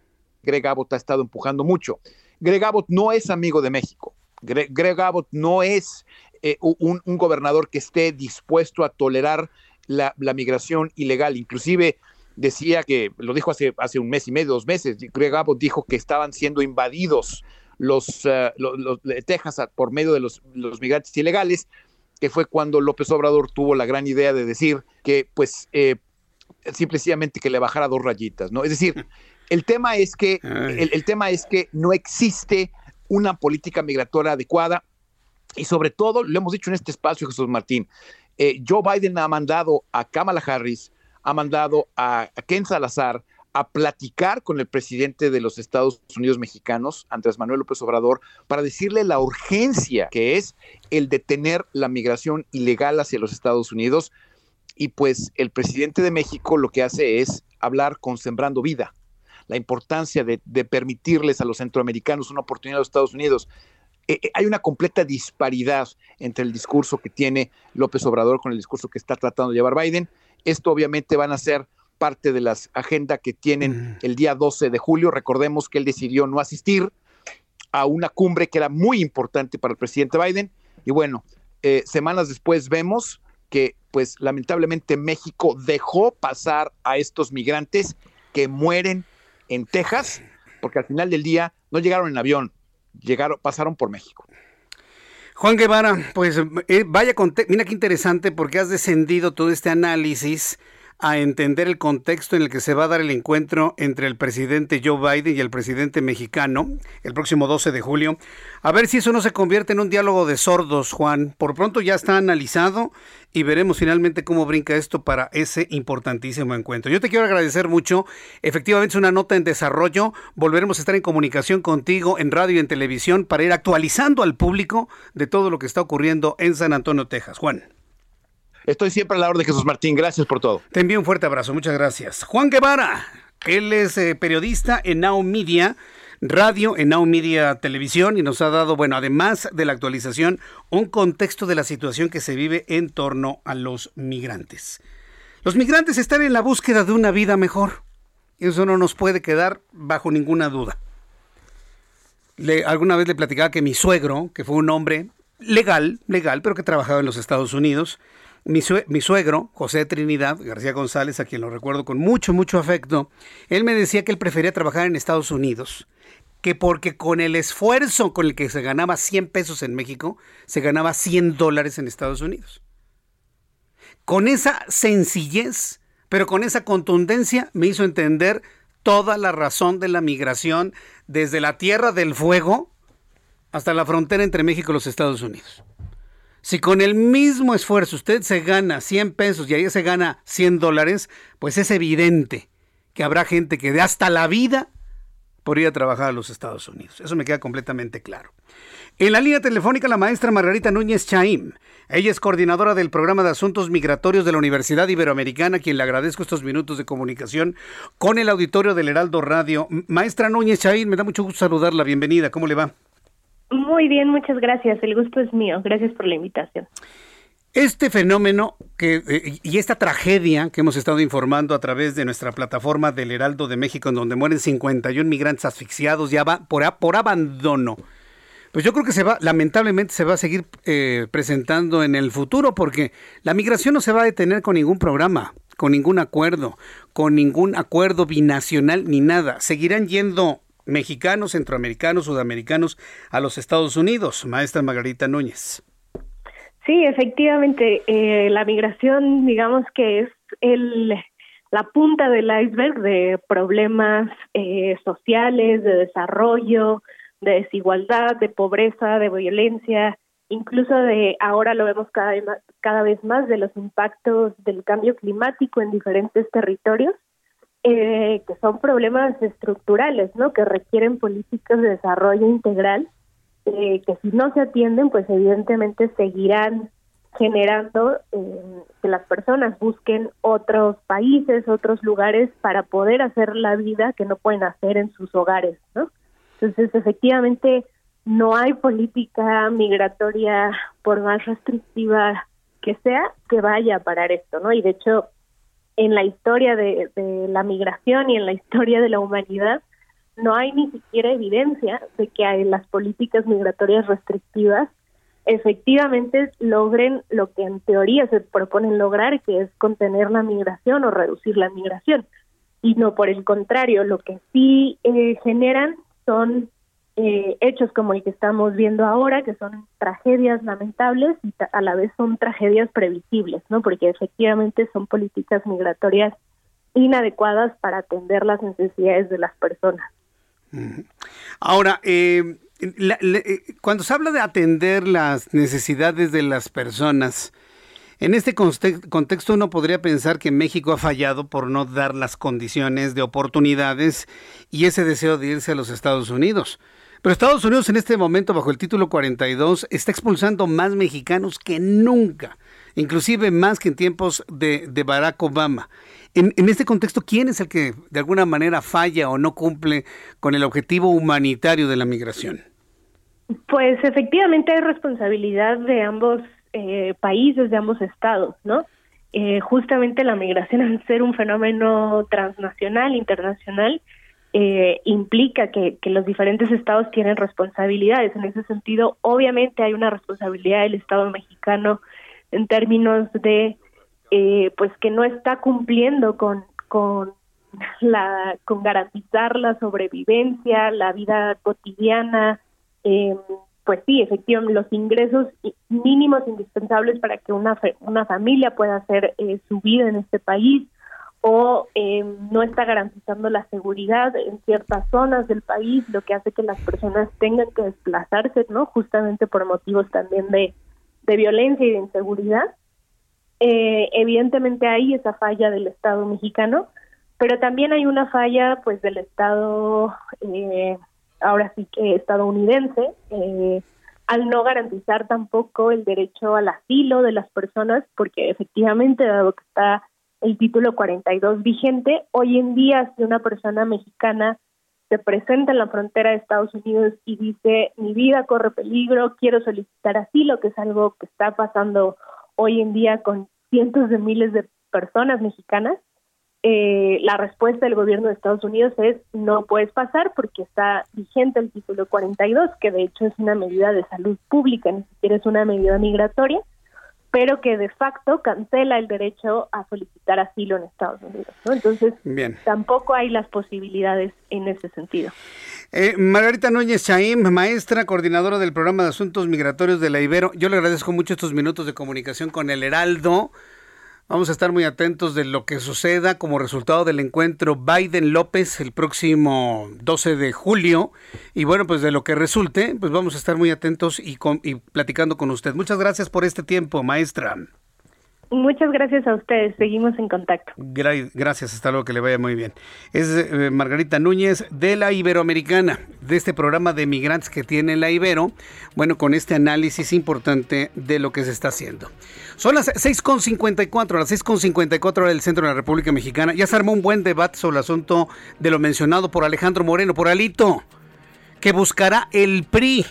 Greg Abbott ha estado empujando mucho. Greg Abbott no es amigo de México. Greg, Abbott no es eh, un, gobernador que esté dispuesto a tolerar la, migración ilegal. Inclusive decía que, lo dijo hace, hace un mes y medio, dos meses, Greg Abbott dijo que estaban siendo invadidos los, uh, los, Texas por medio de los, los, migrantes ilegales, que fue cuando López Obrador tuvo la gran idea de decir que, pues, eh, simplemente que le bajara dos rayitas, ¿no? Es decir, [LAUGHS] el tema es que, el, el tema es que no existe una política migratoria adecuada y sobre todo, lo hemos dicho en este espacio, Jesús Martín, eh, Joe Biden ha mandado a Kamala Harris, ha mandado a, Ken Salazar a platicar con el presidente de los Estados Unidos mexicanos, Andrés Manuel López Obrador, para decirle la urgencia que es el detener la migración ilegal hacia los Estados Unidos. Y pues el presidente de México lo que hace es hablar con Sembrando Vida, la importancia de, de permitirles a los centroamericanos una oportunidad a los Estados Unidos. Eh, eh, hay una completa disparidad entre el discurso que tiene López Obrador con el discurso que está tratando de llevar Biden. Esto obviamente van a ser parte de las agendas que tienen el día 12 de julio. Recordemos que él decidió no asistir a una cumbre que era muy importante para el presidente Biden. Y bueno, eh, semanas después vemos que pues lamentablemente México dejó pasar a estos migrantes que mueren en Texas, porque al final del día no llegaron en avión, llegaron, pasaron por México. Juan Guevara, pues eh, vaya, mira qué interesante porque has descendido todo este análisis a entender el contexto en el que se va a dar el encuentro entre el presidente Joe Biden y el presidente mexicano el próximo 12 de julio. A ver si eso no se convierte en un diálogo de sordos, Juan. Por pronto ya está analizado y veremos finalmente cómo brinca esto para ese importantísimo encuentro. Yo te quiero agradecer mucho. Efectivamente es una nota en desarrollo. Volveremos a estar en comunicación contigo en radio y en televisión para ir actualizando al público de todo lo que está ocurriendo en San Antonio, Texas. Juan. Estoy siempre a la orden de Jesús Martín. Gracias por todo. Te envío un fuerte abrazo. Muchas gracias. Juan Guevara. Él es eh, periodista en Now Media radio, en Now Media Televisión y nos ha dado, bueno, además de la actualización, un contexto de la situación que se vive en torno a los migrantes. Los migrantes están en la búsqueda de una vida mejor. Eso no nos puede quedar bajo ninguna duda. Le, alguna vez le platicaba que mi suegro, que fue un hombre legal, legal, pero que trabajaba en los Estados Unidos, mi, suegro, José Trinidad García González, a quien lo recuerdo con mucho, mucho afecto, él me decía que él prefería trabajar en Estados Unidos, que porque con el esfuerzo con el que se ganaba 100 pesos en México, se ganaba 100 dólares en Estados Unidos. Con esa sencillez, pero con esa contundencia, me hizo entender toda la razón de la migración desde la Tierra del Fuego hasta la frontera entre México y los Estados Unidos. Si con el mismo esfuerzo usted se gana 100 pesos y ahí se gana 100 dólares, pues es evidente que habrá gente que de hasta la vida por ir a trabajar a los Estados Unidos. Eso me queda completamente claro. En la línea telefónica la maestra Margarita Núñez Chaim. Ella es coordinadora del programa de asuntos migratorios de la Universidad Iberoamericana, a quien le agradezco estos minutos de comunicación con el auditorio del Heraldo Radio. Maestra Núñez Chaim, me da mucho gusto saludarla. Bienvenida. ¿Cómo le va? Muy bien, muchas gracias. El gusto es mío. Gracias por la invitación. Este fenómeno que, eh, y esta tragedia que hemos estado informando a través de nuestra plataforma del Heraldo de México, en donde mueren 51 migrantes asfixiados ya va por, por abandono, pues yo creo que se va, lamentablemente se va a seguir eh, presentando en el futuro, porque la migración no se va a detener con ningún programa, con ningún acuerdo, con ningún acuerdo binacional ni nada. Seguirán yendo mexicanos, centroamericanos, sudamericanos a los Estados Unidos, maestra Margarita Núñez. Sí, efectivamente, eh, la migración, digamos que es el, la punta del iceberg de problemas eh, sociales, de desarrollo, de desigualdad, de pobreza, de violencia, incluso de ahora lo vemos cada cada vez más de los impactos del cambio climático en diferentes territorios eh, que son problemas estructurales, ¿no? Que requieren políticas de desarrollo integral, eh, que si no se atienden, pues evidentemente seguirán generando eh, que las personas busquen otros países, otros lugares para poder hacer la vida que no pueden hacer en sus hogares, ¿no? Entonces, efectivamente, no hay política migratoria, por más restrictiva que sea, que vaya a parar esto, ¿no? Y de hecho, en la historia de, la migración y en la historia de la humanidad, no hay ni siquiera evidencia de que las políticas migratorias restrictivas efectivamente logren lo que en teoría se proponen lograr, que es contener la migración o reducir la migración. Y no por el contrario, lo que sí eh, generan son eh, hechos como el que estamos viendo ahora, que son tragedias lamentables y a la vez son tragedias previsibles, ¿no? Porque efectivamente son políticas migratorias inadecuadas para atender las necesidades de las personas. Ahora, eh, eh, cuando se habla de atender las necesidades de las personas, en este contexto uno podría pensar que México ha fallado por no dar las condiciones de oportunidades y ese deseo de irse a los Estados Unidos. Pero Estados Unidos en este momento, bajo el título 42, está expulsando más mexicanos que nunca, inclusive más que en tiempos de, Barack Obama. En, en, este contexto, ¿quién es el que de alguna manera falla o no cumple con el objetivo humanitario de la migración? Pues efectivamente hay responsabilidad de ambos eh, países, de ambos estados, ¿no? Eh, justamente la migración, [LAUGHS] al ser un fenómeno transnacional, internacional, eh, implica que, que, los diferentes estados tienen responsabilidades. En ese sentido, obviamente hay una responsabilidad del Estado mexicano en términos de, eh, pues, que no está cumpliendo con, con garantizar la sobrevivencia, la vida cotidiana, eh, pues sí, efectivamente, los ingresos mínimos indispensables para que una, una familia pueda hacer eh, su vida en este país, o eh, no está garantizando la seguridad en ciertas zonas del país, lo que hace que las personas tengan que desplazarse, ¿no? Justamente por motivos también de, de violencia y de inseguridad. Eh, evidentemente hay esa falla del Estado mexicano, pero también hay una falla, pues, del Estado, eh, ahora sí que estadounidense, eh, al no garantizar tampoco el derecho al asilo de las personas, porque efectivamente, dado que está el título 42 vigente. Hoy en día, si una persona mexicana se presenta en la frontera de Estados Unidos y dice, mi vida corre peligro, quiero solicitar asilo, que es algo que está pasando hoy en día con cientos de miles de personas mexicanas, eh, la respuesta del gobierno de Estados Unidos es no puedes pasar porque está vigente el título 42, que de hecho es una medida de salud pública, ni siquiera es una medida migratoria, pero que de facto cancela el derecho a solicitar asilo en Estados Unidos. ¿no? Entonces, tampoco hay las posibilidades en ese sentido. Eh, Margarita Núñez Chaim, maestra, coordinadora del programa de asuntos migratorios de la Ibero, yo le agradezco mucho estos minutos de comunicación con el Heraldo. Vamos a estar muy atentos de lo que suceda como resultado del encuentro Biden-López el próximo 12 de julio. Y bueno, pues de lo que resulte, pues vamos a estar muy atentos y, y platicando con usted. Muchas gracias por este tiempo, maestra. Muchas gracias a ustedes, seguimos en contacto. gracias, hasta luego, que le vaya muy bien. Es eh, Margarita Núñez de la Iberoamericana, de este programa de migrantes que tiene la Ibero, bueno, con este análisis importante de lo que se está haciendo. Son las 6.54, las 6.54 hora del centro de la República Mexicana. Ya se armó un buen debate sobre el asunto de lo mencionado por Alejandro Moreno, por Alito, que buscará el PRI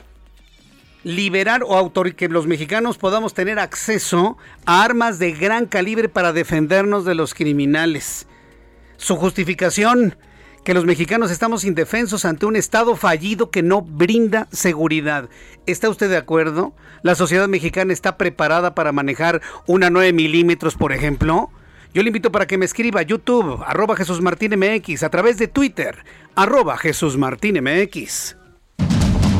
liberar o que los mexicanos podamos tener acceso a armas de gran calibre para defendernos de los criminales. Su justificación, que los mexicanos estamos indefensos ante un Estado fallido que no brinda seguridad. ¿Está usted de acuerdo? ¿La sociedad mexicana está preparada para manejar una 9 milímetros, por ejemplo? Yo le invito para que me escriba a YouTube, arroba Jesús Martín MX, a través de Twitter, arroba Jesús Martín MX.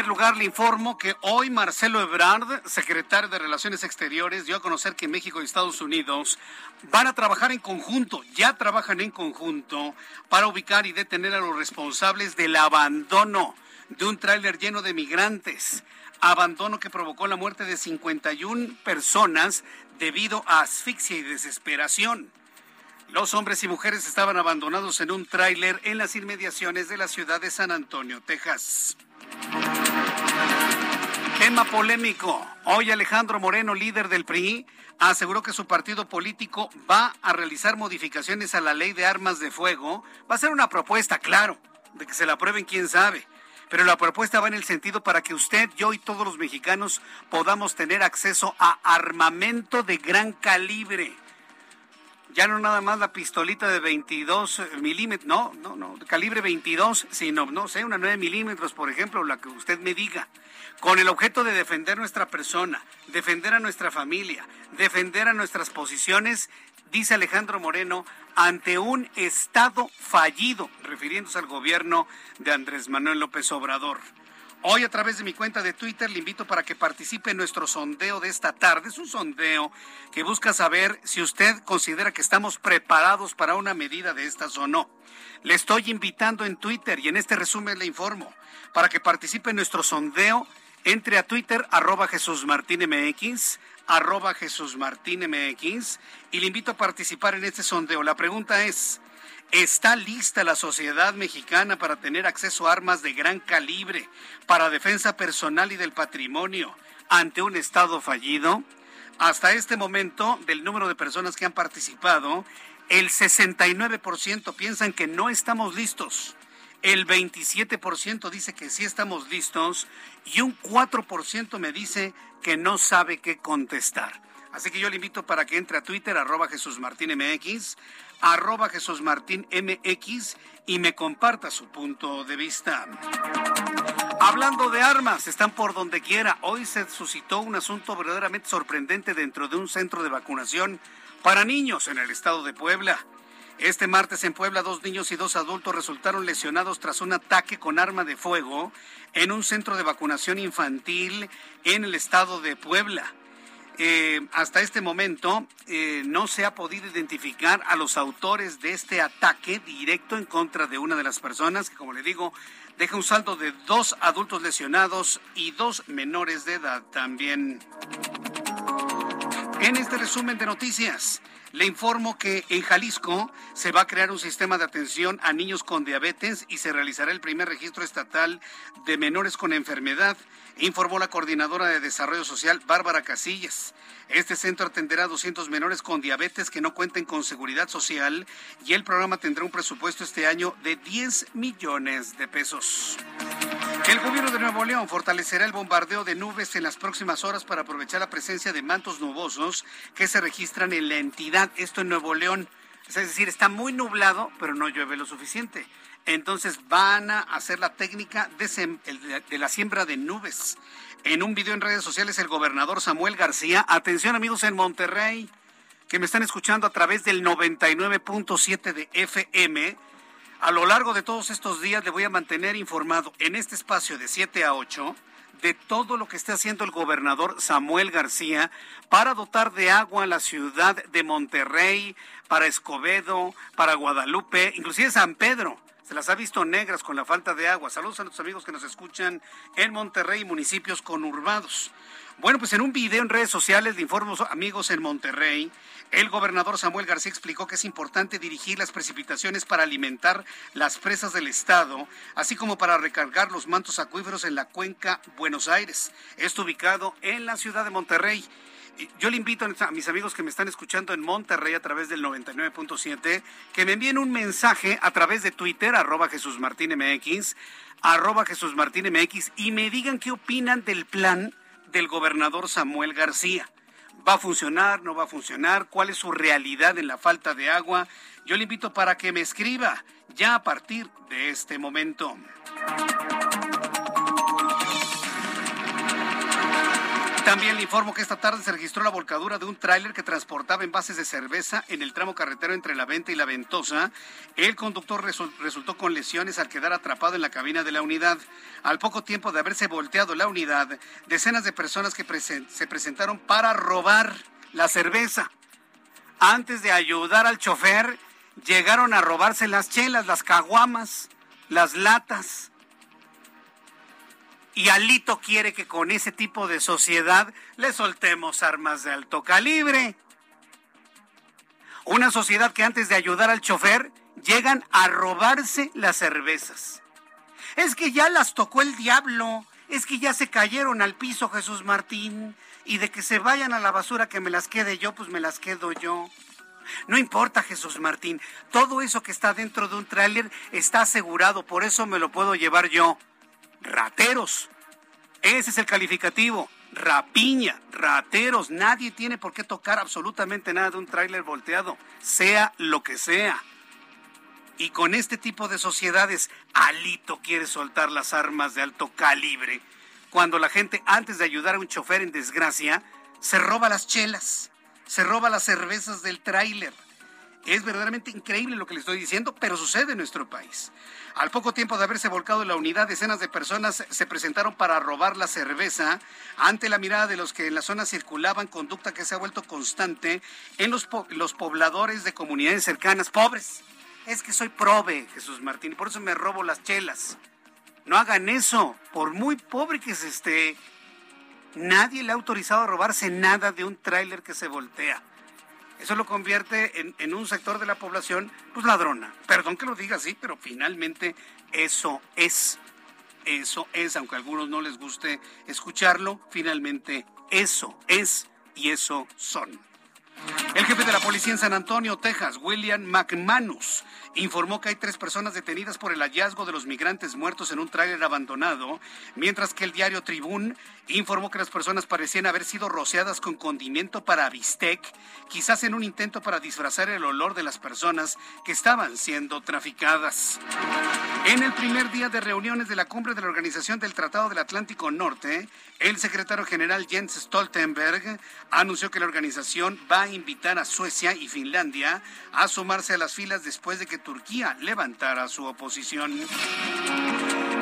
Primer lugar, le informo que hoy Marcelo Ebrard, secretario de Relaciones Exteriores, dio a conocer que México y Estados Unidos van a trabajar en conjunto, ya trabajan en conjunto, para ubicar y detener a los responsables del abandono de un tráiler lleno de migrantes. Abandono que provocó la muerte de 51 personas debido a asfixia y desesperación. Los hombres y mujeres estaban abandonados en un tráiler en las inmediaciones de la ciudad de San Antonio, Texas. Tema polémico. Hoy Alejandro Moreno, líder del PRI, aseguró que su partido político va a realizar modificaciones a la ley de armas de fuego. Va a ser una propuesta, claro, de que se la aprueben, quién sabe. Pero la propuesta va en el sentido para que usted, yo y todos los mexicanos podamos tener acceso a armamento de gran calibre ya no nada más la pistolita de 22 milímetros, no, no, no, calibre 22, sino, no sé, una 9 milímetros, por ejemplo, la que usted me diga, con el objeto de defender nuestra persona, defender a nuestra familia, defender a nuestras posiciones, dice Alejandro Moreno, ante un Estado fallido, refiriéndose al gobierno de Andrés Manuel López Obrador. Hoy a través de mi cuenta de Twitter le invito para que participe en nuestro sondeo de esta tarde. Es un sondeo que busca saber si usted considera que estamos preparados para una medida de estas o no. Le estoy invitando en Twitter y en este resumen le informo para que participe en nuestro sondeo. Entre a Twitter arroba Jesús Martín MX, arroba Jesús Martín MX y le invito a participar en este sondeo. La pregunta es, ¿Está lista la sociedad mexicana para tener acceso a armas de gran calibre para defensa personal y del patrimonio ante un Estado fallido? Hasta este momento, del número de personas que han participado, el 69% piensan que no estamos listos, el 27% dice que sí estamos listos y un 4% me dice que no sabe qué contestar. Así que yo le invito para que entre a Twitter, arroba Jesús Martín MX, arroba Jesús Martín MX y me comparta su punto de vista. Hablando de armas, están por donde quiera. Hoy se suscitó un asunto verdaderamente sorprendente dentro de un centro de vacunación para niños en el estado de Puebla. Este martes en Puebla, dos niños y dos adultos resultaron lesionados tras un ataque con arma de fuego en un centro de vacunación infantil en el estado de Puebla. Eh, hasta este momento eh, no se ha podido identificar a los autores de este ataque directo en contra de una de las personas que, como le digo, deja un saldo de dos adultos lesionados y dos menores de edad también. En este resumen de noticias, le informo que en Jalisco se va a crear un sistema de atención a niños con diabetes y se realizará el primer registro estatal de menores con enfermedad, informó la coordinadora de Desarrollo Social, Bárbara Casillas. Este centro atenderá a 200 menores con diabetes que no cuenten con seguridad social y el programa tendrá un presupuesto este año de 10 millones de pesos. El gobierno de Nuevo León fortalecerá el bombardeo de nubes en las próximas horas para aprovechar la presencia de mantos nubosos que se registran en la entidad. Esto en Nuevo León. Es decir, está muy nublado, pero no llueve lo suficiente. Entonces van a hacer la técnica de, de la siembra de nubes. En un video en redes sociales, el gobernador Samuel García, atención amigos en Monterrey, que me están escuchando a través del 99.7 de FM, a lo largo de todos estos días le voy a mantener informado en este espacio de 7 a 8 de todo lo que está haciendo el gobernador Samuel García para dotar de agua a la ciudad de Monterrey, para Escobedo, para Guadalupe, inclusive San Pedro se las ha visto negras con la falta de agua. Saludos a los amigos que nos escuchan en Monterrey y municipios conurbados. Bueno, pues en un video en redes sociales de informo amigos en Monterrey, el gobernador Samuel García explicó que es importante dirigir las precipitaciones para alimentar las presas del estado, así como para recargar los mantos acuíferos en la cuenca Buenos Aires. Esto ubicado en la ciudad de Monterrey yo le invito a mis amigos que me están escuchando en Monterrey a través del 99.7 que me envíen un mensaje a través de Twitter, arroba Jesús Martín MX, arroba Jesús Martín MX, y me digan qué opinan del plan del gobernador Samuel García. ¿Va a funcionar? ¿No va a funcionar? ¿Cuál es su realidad en la falta de agua? Yo le invito para que me escriba ya a partir de este momento. También le informo que esta tarde se registró la volcadura de un tráiler que transportaba envases de cerveza en el tramo carretero entre La Venta y La Ventosa. El conductor resultó con lesiones al quedar atrapado en la cabina de la unidad. Al poco tiempo de haberse volteado la unidad, decenas de personas que se presentaron para robar la cerveza. Antes de ayudar al chofer, llegaron a robarse las chelas, las caguamas, las latas y Alito quiere que con ese tipo de sociedad le soltemos armas de alto calibre. Una sociedad que antes de ayudar al chofer llegan a robarse las cervezas. Es que ya las tocó el diablo, es que ya se cayeron al piso Jesús Martín y de que se vayan a la basura que me las quede yo, pues me las quedo yo. No importa, Jesús Martín, todo eso que está dentro de un tráiler está asegurado, por eso me lo puedo llevar yo rateros. Ese es el calificativo. Rapiña, rateros. Nadie tiene por qué tocar absolutamente nada de un tráiler volteado, sea lo que sea. Y con este tipo de sociedades, Alito quiere soltar las armas de alto calibre. Cuando la gente, antes de ayudar a un chofer en desgracia, se roba las chelas, se roba las cervezas del tráiler. Es verdaderamente increíble lo que le estoy diciendo, pero sucede en nuestro país. Al poco tiempo de haberse volcado la unidad, decenas de personas se presentaron para robar la cerveza ante la mirada de los que en la zona circulaban, conducta que se ha vuelto constante en los, los pobladores de comunidades cercanas. Pobres, es que soy prove, Jesús Martín, y por eso me robo las chelas. No hagan eso, por muy pobre que se esté. Nadie le ha autorizado a robarse nada de un tráiler que se voltea. Eso lo convierte en, un sector de la población, pues ladrona. Perdón que lo diga así, pero finalmente eso es. Eso es, aunque a algunos no les guste escucharlo, finalmente eso es y eso son. El jefe de la policía en San Antonio, Texas, William McManus, informó que hay tres personas detenidas por el hallazgo de los migrantes muertos en un tráiler abandonado, mientras que el diario Tribún informó que las personas parecían haber sido rociadas con condimento para bistec, quizás en un intento para disfrazar el olor de las personas que estaban siendo traficadas. En el primer día de reuniones de la cumbre de la Organización del Tratado del Atlántico Norte, el secretario general Jens Stoltenberg anunció que la organización va a invitar a Suecia y Finlandia a sumarse a las filas después de que Turquía levantara su oposición.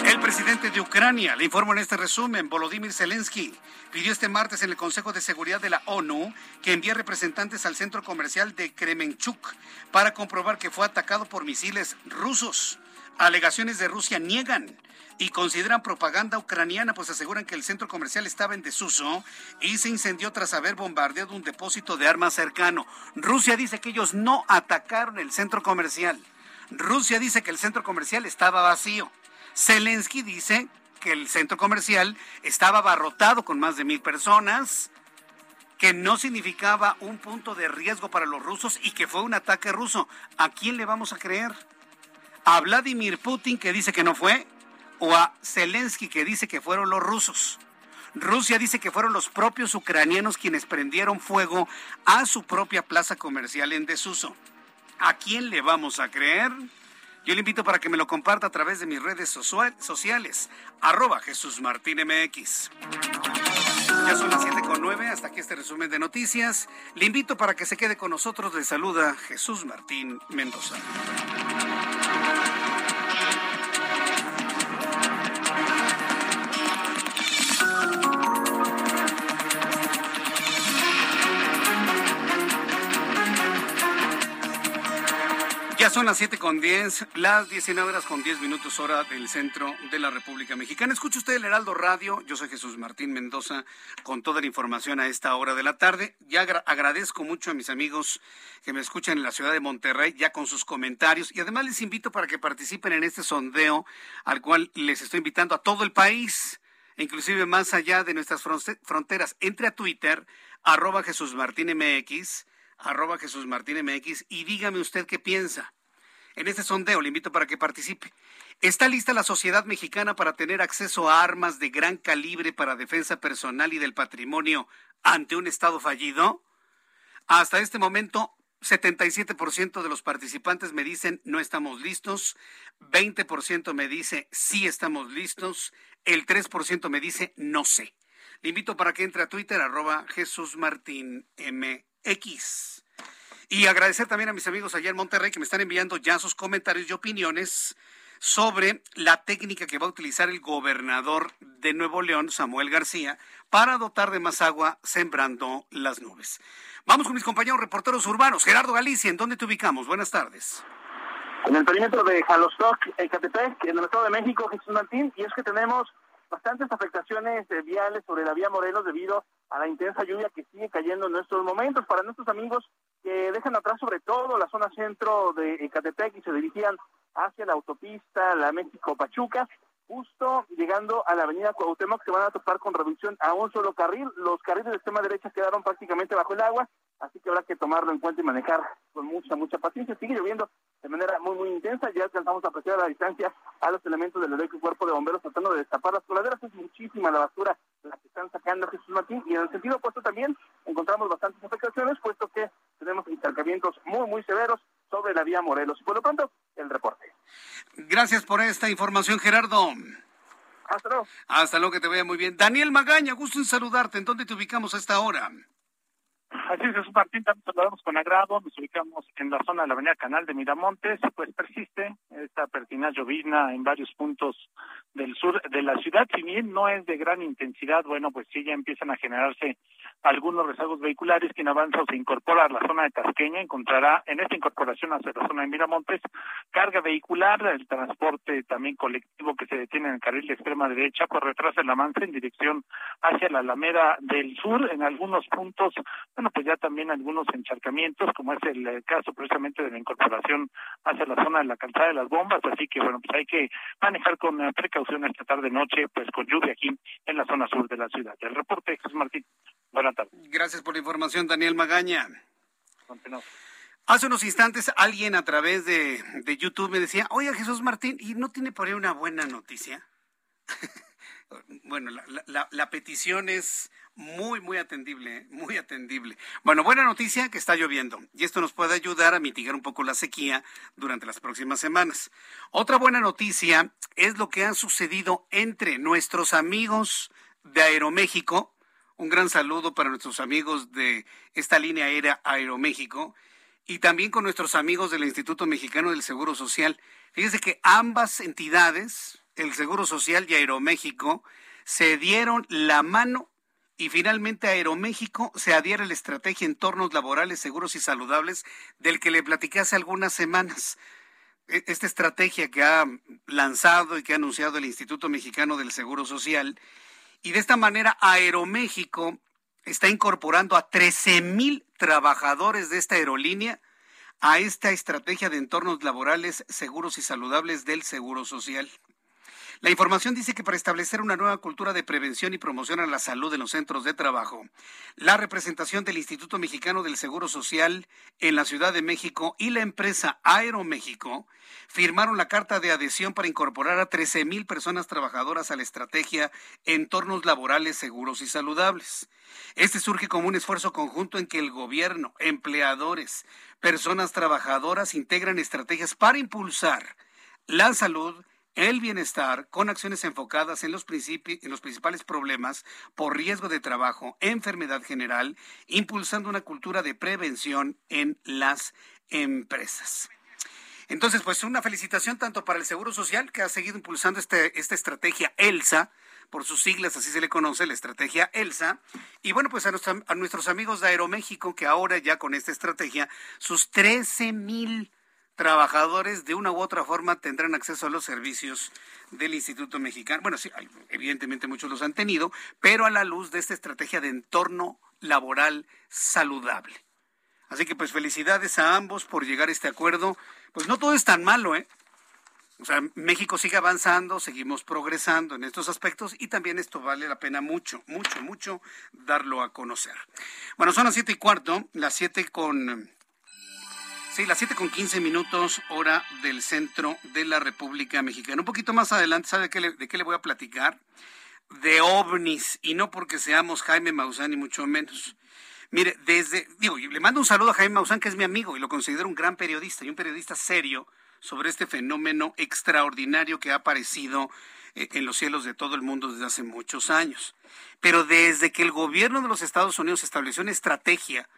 El presidente de Ucrania, le informo en este resumen, Volodymyr Zelensky, pidió este martes en el Consejo de Seguridad de la ONU que envíe representantes al centro comercial de Kremenchuk para comprobar que fue atacado por misiles rusos. Alegaciones de Rusia niegan y consideran propaganda ucraniana, pues aseguran que el centro comercial estaba en desuso y se incendió tras haber bombardeado un depósito de armas cercano. Rusia dice que ellos no atacaron el centro comercial. Rusia dice que el centro comercial estaba vacío. Zelensky dice que el centro comercial estaba abarrotado con más de mil personas, que no significaba un punto de riesgo para los rusos y que fue un ataque ruso. ¿A quién le vamos a creer? ¿A Vladimir Putin que dice que no fue? ¿O a Zelensky que dice que fueron los rusos? Rusia dice que fueron los propios ucranianos quienes prendieron fuego a su propia plaza comercial en desuso. ¿A quién le vamos a creer? Yo le invito para que me lo comparta a través de mis redes sociales, arroba. Ya son las 7 con 9, hasta aquí este resumen de noticias. Le invito para que se quede con nosotros. Le saluda Jesús Martín Mendoza. Son las 7 con 10, las 19 horas con 10 minutos hora del centro de la República Mexicana. Escucha usted el Heraldo Radio, yo soy Jesús Martín Mendoza con toda la información a esta hora de la tarde. Ya agradezco mucho a mis amigos que me escuchan en la ciudad de Monterrey, ya con sus comentarios y además les invito para que participen en este sondeo al cual les estoy invitando a todo el país, inclusive más allá de nuestras fronteras. Entre a Twitter, arroba Jesús Martín MX arroba Jesús Martín MX y dígame usted qué piensa. En este sondeo le invito para que participe. ¿Está lista la sociedad mexicana para tener acceso a armas de gran calibre para defensa personal y del patrimonio ante un Estado fallido? Hasta este momento, 77% de los participantes me dicen no estamos listos, 20% me dice sí estamos listos, el 3% me dice no sé. Le invito para que entre a Twitter arroba Jesús Martín MX. Y agradecer también a mis amigos allá en Monterrey que me están enviando ya sus comentarios y opiniones sobre la técnica que va a utilizar el gobernador de Nuevo León, Samuel García, para dotar de más agua sembrando las nubes. Vamos con mis compañeros reporteros urbanos. Gerardo Galicia, ¿en dónde te ubicamos? Buenas tardes. En el perímetro de Jalostoc, Ecatepec, en el Estado de México, Jesús Martín, y es que tenemos bastantes afectaciones viales sobre la vía Morelos debido a la intensa lluvia que sigue cayendo en estos momentos. Para nuestros amigos que dejan atrás sobre todo la zona centro de Ecatepec y se dirigían hacia la autopista, la México-Pachuca, justo llegando a la avenida Cuauhtémoc se van a topar con reducción a un solo carril. Los carriles de extrema derecha quedaron prácticamente bajo el agua, así que habrá que tomarlo en cuenta y manejar con mucha, mucha paciencia. Sigue lloviendo de manera muy, muy intensa. Ya alcanzamos a apreciar la distancia a los elementos del heroico cuerpo de bomberos tratando de destapar las coladeras. Es muchísima la basura la que están sacando Jesús Martín. Y en el sentido opuesto también encontramos bastantes afectaciones, puesto que tenemos encharcamientos muy, muy severos sobre la vía Morelos. Y por lo pronto, el reporte. Gracias por esta información, Gerardo. Hasta luego. Hasta luego, que te vaya muy bien. Daniel Magaña, gusto en saludarte. ¿En dónde te ubicamos a esta hora? Así es, Jesús Martín, también saludamos con agrado, nos ubicamos en la zona de la avenida Canal de Miramontes, pues persiste esta pertinaz llovizna en varios puntos del sur de la ciudad, si bien no es de gran intensidad, bueno, pues sí ya empiezan a generarse algunos rezagos vehiculares, quien avanza o se incorpora a la zona de Tasqueña encontrará en esta incorporación hacia la zona de Miramontes carga vehicular, el transporte también colectivo que se detiene en el carril de extrema derecha, pues retrasa el avance en dirección hacia la Alameda del Sur, en algunos puntos bueno, pues ya también algunos encharcamientos, como es el eh, caso precisamente de la incorporación hacia la zona de la calzada de las bombas, así que bueno, pues hay que manejar con eh, precaución esta tarde noche, pues con lluvia aquí en la zona sur de la ciudad. El reporte, Jesús Martín. Buenas tardes. Gracias por la información, Daniel Magaña. Hace unos instantes alguien a través de, de YouTube me decía, oiga Jesús Martín, ¿y no tiene por ahí una buena noticia? [LAUGHS] bueno, la, la, la, petición es muy, muy atendible, ¿eh? muy atendible. Bueno, buena noticia que está lloviendo y esto nos puede ayudar a mitigar un poco la sequía durante las próximas semanas. Otra buena noticia es lo que ha sucedido entre nuestros amigos de Aeroméxico. Un gran saludo para nuestros amigos de esta línea aérea Aeroméxico y también con nuestros amigos del Instituto Mexicano del Seguro Social. Fíjense que ambas entidades, el Seguro Social y Aeroméxico, se dieron la mano y finalmente Aeroméxico se adhiere a la estrategia entornos laborales seguros y saludables del que le platiqué hace algunas semanas. E, esta estrategia que ha lanzado y que ha anunciado el Instituto Mexicano del Seguro Social. Y de esta manera Aeroméxico está incorporando a 13 mil trabajadores de esta aerolínea a esta estrategia de entornos laborales seguros y saludables del Seguro Social. La información dice que para establecer una nueva cultura de prevención y promoción a la salud en los centros de trabajo, la representación del Instituto Mexicano del Seguro Social en la Ciudad de México y la empresa Aeroméxico firmaron la carta de adhesión para incorporar a 13 mil personas trabajadoras a la estrategia Entornos Laborales Seguros y Saludables. Este surge como un esfuerzo conjunto en que el gobierno, empleadores, personas trabajadoras integran estrategias para impulsar la salud, el bienestar con acciones enfocadas en los, en los principales problemas por riesgo de trabajo, enfermedad general, impulsando una cultura de prevención en las empresas. Entonces, pues una felicitación tanto para el Seguro Social, que ha seguido impulsando este, esta estrategia ELSA, por sus siglas, así se le conoce, la estrategia ELSA. Y bueno, pues a, a nuestros amigos de Aeroméxico, que ahora ya con esta estrategia, sus 13 mil trabajadores de una u otra forma tendrán acceso a los servicios del Instituto Mexicano. Bueno, sí, evidentemente muchos los han tenido, pero a la luz de esta estrategia de entorno laboral saludable. Así que pues felicidades a ambos por llegar a este acuerdo. Pues no todo es tan malo, ¿eh? O sea, México sigue avanzando, seguimos progresando en estos aspectos y también esto vale la pena mucho, mucho, mucho darlo a conocer. Bueno, son las siete y cuarto, las siete con Sí, las 7 con 15 minutos, hora del centro de la República Mexicana. Un poquito más adelante, ¿sabe de qué le, de qué le voy a platicar? De ovnis, y no porque seamos Jaime Maussan, ni mucho menos. Mire, desde, digo, le mando un saludo a Jaime Maussan, que es mi amigo, y lo considero un gran periodista, y un periodista serio sobre este fenómeno extraordinario que ha aparecido eh, en los cielos de todo el mundo desde hace muchos años. Pero desde que el gobierno de los Estados Unidos estableció una estrategia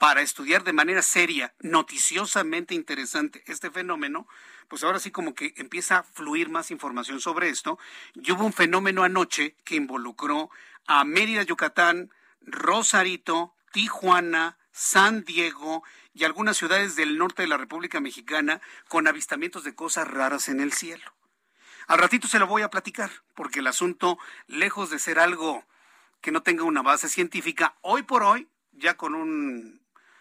para estudiar de manera seria, noticiosamente interesante este fenómeno, pues ahora sí como que empieza a fluir más información sobre esto. Y hubo un fenómeno anoche que involucró a Mérida, Yucatán, Rosarito, Tijuana, San Diego y algunas ciudades del norte de la República Mexicana con avistamientos de cosas raras en el cielo. Al ratito se lo voy a platicar, porque el asunto, lejos de ser algo que no tenga una base científica, hoy por hoy, ya con un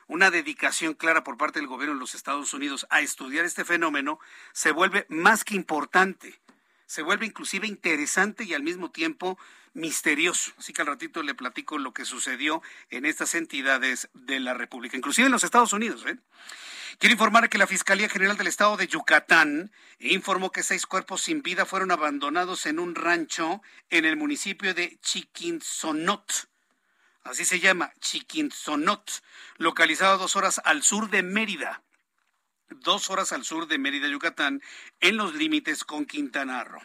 una dedicación clara por parte del gobierno de los Estados Unidos a estudiar este fenómeno, se vuelve más que importante, se vuelve inclusive interesante y al mismo tiempo misterioso. Así que al ratito le platico lo que sucedió en estas entidades de la República, inclusive en los Estados Unidos. ¿eh? Quiero informar que la Fiscalía General del Estado de Yucatán informó que seis cuerpos sin vida fueron abandonados en un rancho en el municipio de Chiquinsonot así se llama, Chiquinsonot, localizado dos horas al sur de Mérida, dos horas al sur de Mérida, Yucatán, en los límites con Quintana Roo.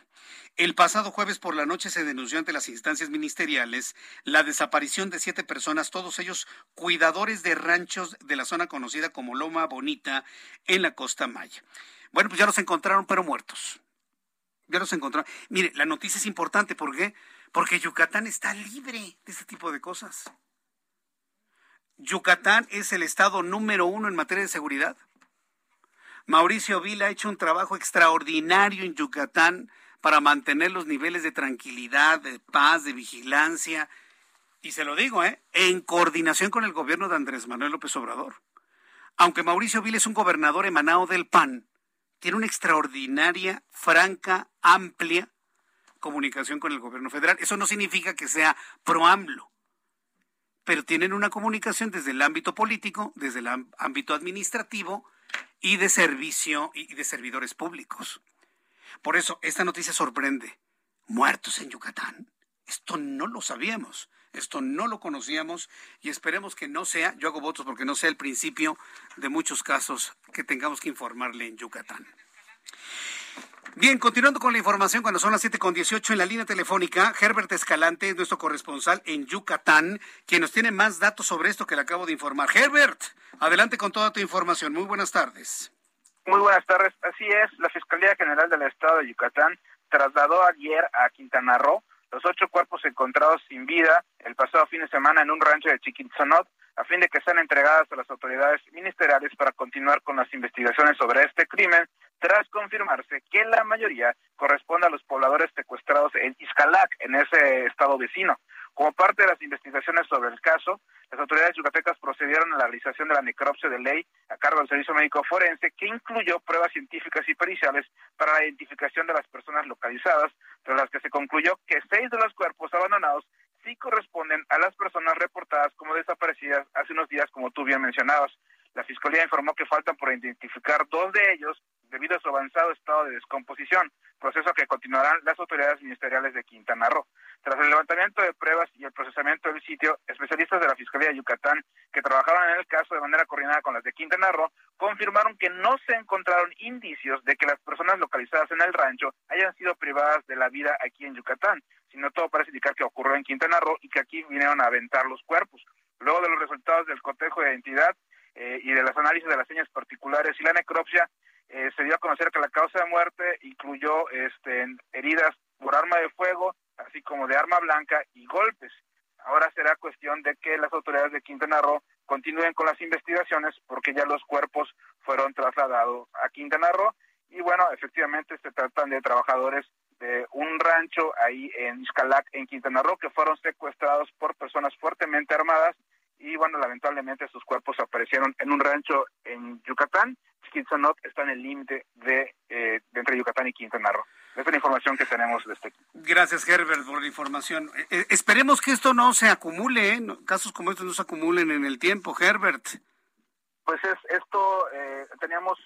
El pasado jueves por la noche se denunció ante las instancias ministeriales la desaparición de siete personas, todos ellos cuidadores de ranchos de la zona conocida como Loma Bonita en la Costa Maya. Bueno, pues ya los encontraron, pero muertos. Ya los encontraron. Mire, la noticia es importante, ¿por qué? Porque Yucatán está libre de este tipo de cosas. Yucatán es el estado número uno en materia de seguridad. Mauricio Vila ha hecho un trabajo extraordinario en Yucatán para mantener los niveles de tranquilidad, de paz, de vigilancia. Y se lo digo, ¿eh? en coordinación con el gobierno de Andrés Manuel López Obrador. Aunque Mauricio Vila es un gobernador emanado del PAN, tiene una extraordinaria, franca, amplia comunicación con el gobierno federal. Eso no significa que sea pro AMLO, pero tienen una comunicación desde el ámbito político, desde el ámbito administrativo y de servicio y de servidores públicos. Por eso, esta noticia sorprende. Muertos en Yucatán. Esto no lo sabíamos, esto no lo conocíamos y esperemos que no sea, yo hago votos porque no sea el principio de muchos casos que tengamos que informarle en Yucatán. Bien, continuando con la información, cuando son las 7.18 en la línea telefónica, Herbert Escalante es nuestro corresponsal en Yucatán, quien nos tiene más datos sobre esto que le acabo de informar. Herbert, adelante con toda tu información. Muy buenas tardes. Muy buenas tardes. Así es, la Fiscalía General del Estado de Yucatán trasladó ayer a Quintana Roo los ocho cuerpos encontrados sin vida el pasado fin de semana en un rancho de Chiquinzonot a fin de que sean entregadas a las autoridades ministeriales para continuar con las investigaciones sobre este crimen, tras confirmarse que la mayoría corresponde a los pobladores secuestrados en Izcalac, en ese estado vecino. Como parte de las investigaciones sobre el caso, las autoridades yucatecas procedieron a la realización de la necropsia de ley a cargo del Servicio Médico Forense, que incluyó pruebas científicas y periciales para la identificación de las personas localizadas, tras las que se concluyó que seis de los cuerpos abandonados sí corresponden a las personas reportadas como desaparecidas hace unos días, como tú bien mencionabas. La Fiscalía informó que faltan por identificar dos de ellos debido a su avanzado estado de descomposición, proceso que continuarán las autoridades ministeriales de Quintana Roo. Tras el levantamiento de pruebas y el procesamiento del sitio, especialistas de la Fiscalía de Yucatán, que trabajaron en el caso de manera coordinada con las de Quintana Roo, confirmaron que no se encontraron indicios de que las personas localizadas en el rancho hayan sido privadas de la vida aquí en Yucatán, sino todo parece indicar que ocurrió en Quintana Roo y que aquí vinieron a aventar los cuerpos. Luego de los resultados del cotejo de identidad, eh, y de las análisis de las señas particulares y la necropsia, eh, se dio a conocer que la causa de muerte incluyó este, heridas por arma de fuego, así como de arma blanca y golpes. Ahora será cuestión de que las autoridades de Quintana Roo continúen con las investigaciones porque ya los cuerpos fueron trasladados a Quintana Roo y bueno, efectivamente se tratan de trabajadores de un rancho ahí en Iscalac, en Quintana Roo, que fueron secuestrados por personas fuertemente armadas y bueno, lamentablemente sus cuerpos aparecieron en un rancho en Yucatán. Chiquitzonot está en el límite de, eh, entre Yucatán y Quintana Roo. Esa es la información que tenemos de este Gracias, Herbert, por la información. Eh, eh, esperemos que esto no se acumule, casos como estos no se acumulen en el tiempo, Herbert. Pues es esto, teníamos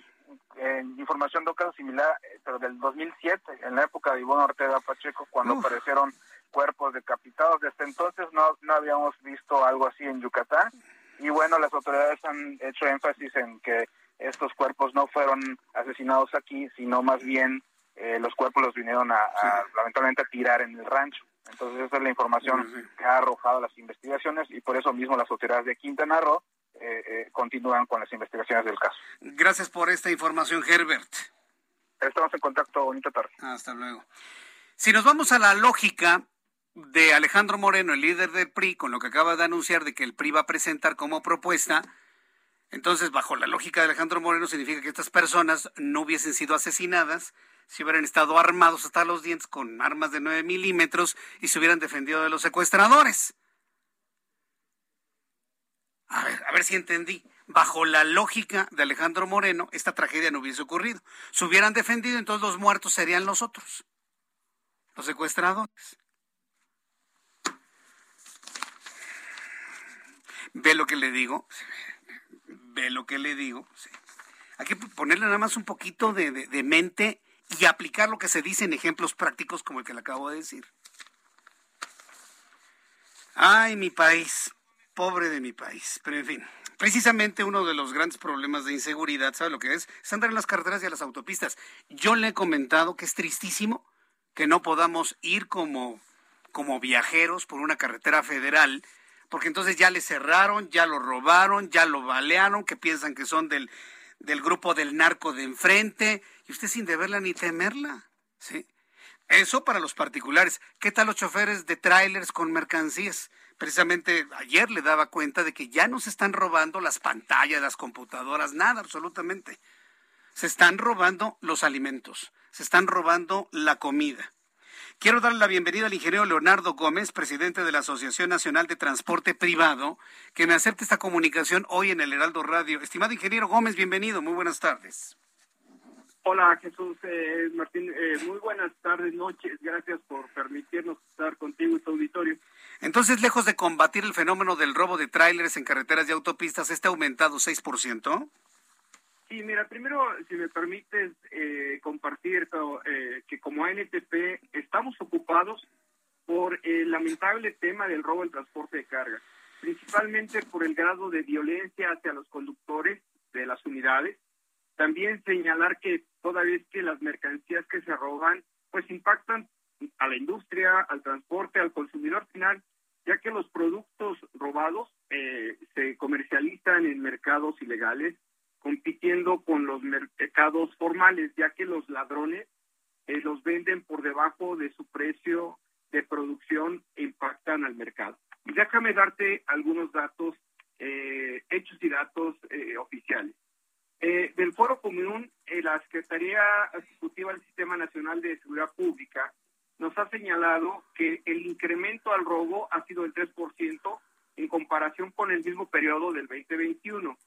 información de un caso similar, pero del 2007, en la época de Ivonne Ortega Pacheco, cuando aparecieron cuerpos decapitados. Desde entonces no, no habíamos visto algo así en Yucatán. Y bueno, las autoridades han hecho énfasis en que estos cuerpos no fueron asesinados aquí, sino más bien eh, los cuerpos los vinieron a, lamentablemente a tirar en el rancho. Entonces esa es la información que ha arrojado las investigaciones y por eso mismo las autoridades de Quintana Roo eh, eh, continúan con las investigaciones del caso. Gracias por esta información, Herbert. Estamos en contacto. Bonita tarde. Hasta luego. Si nos vamos a la lógica de Alejandro Moreno, el líder del PRI, con lo que acaba de anunciar de que el PRI va a presentar como propuesta, entonces bajo la lógica de Alejandro Moreno significa que estas personas no hubiesen sido asesinadas si hubieran estado armados hasta los dientes con armas de 9 milímetros y se hubieran defendido de los secuestradores. A ver, a ver si entendí. Bajo la lógica de Alejandro Moreno, esta tragedia no hubiese ocurrido. Se hubieran defendido, entonces los muertos serían los otros, los secuestradores. ¿Ve lo que le digo? ¿Ve lo que le digo? Hay que ponerle nada más un poquito de, de mente y aplicar lo que se dice en ejemplos prácticos como el que le acabo de decir. Ay, mi país, pobre de mi país. Pero en fin, precisamente uno de los grandes problemas de inseguridad, ¿sabe lo que es? Es andar en las carreteras y a las autopistas. Yo le he comentado que es tristísimo que no podamos ir como, como viajeros por una carretera federal porque entonces ya le cerraron, ya lo robaron, ya lo balearon, que piensan que son del, del grupo del narco de enfrente, y usted sin deberla ni temerla, ¿sí? Eso para los particulares. ¿Qué tal los choferes de trailers con mercancías? Precisamente ayer le daba cuenta de que ya no se están robando las pantallas, las computadoras, nada absolutamente. Se están robando los alimentos, se están robando la comida. Quiero darle la bienvenida al ingeniero Leonardo Gómez, presidente de la Asociación Nacional de Transporte Privado, que me acepte esta comunicación hoy en el Heraldo Radio. Estimado ingeniero Gómez, bienvenido, muy buenas tardes. Hola Jesús eh, Martín, eh, muy buenas tardes, noches, gracias por permitirnos estar contigo y tu auditorio. Entonces, lejos de combatir el fenómeno del robo de tráileres en carreteras y autopistas, ¿está aumentado 6%? Sí, mira, primero, si me permites eh, compartir eh, que como ANTP estamos ocupados por el lamentable tema del robo del transporte de carga, principalmente por el grado de violencia hacia los conductores de las unidades, también señalar que toda vez que las mercancías que se roban, pues impactan a la industria, al transporte, al consumidor final, ya que los productos robados eh, se comercializan en mercados compitiendo con los mercados formales, ya que los ladrones eh, los venden por debajo de su precio de producción e impactan al mercado. Y déjame darte algunos datos, eh, hechos y datos oficiales. Eh, del Foro Común, eh, la Secretaría Ejecutiva del Sistema Nacional de Seguridad Pública nos ha señalado que el incremento al robo ha sido del 3% en comparación con el mismo periodo del 2021.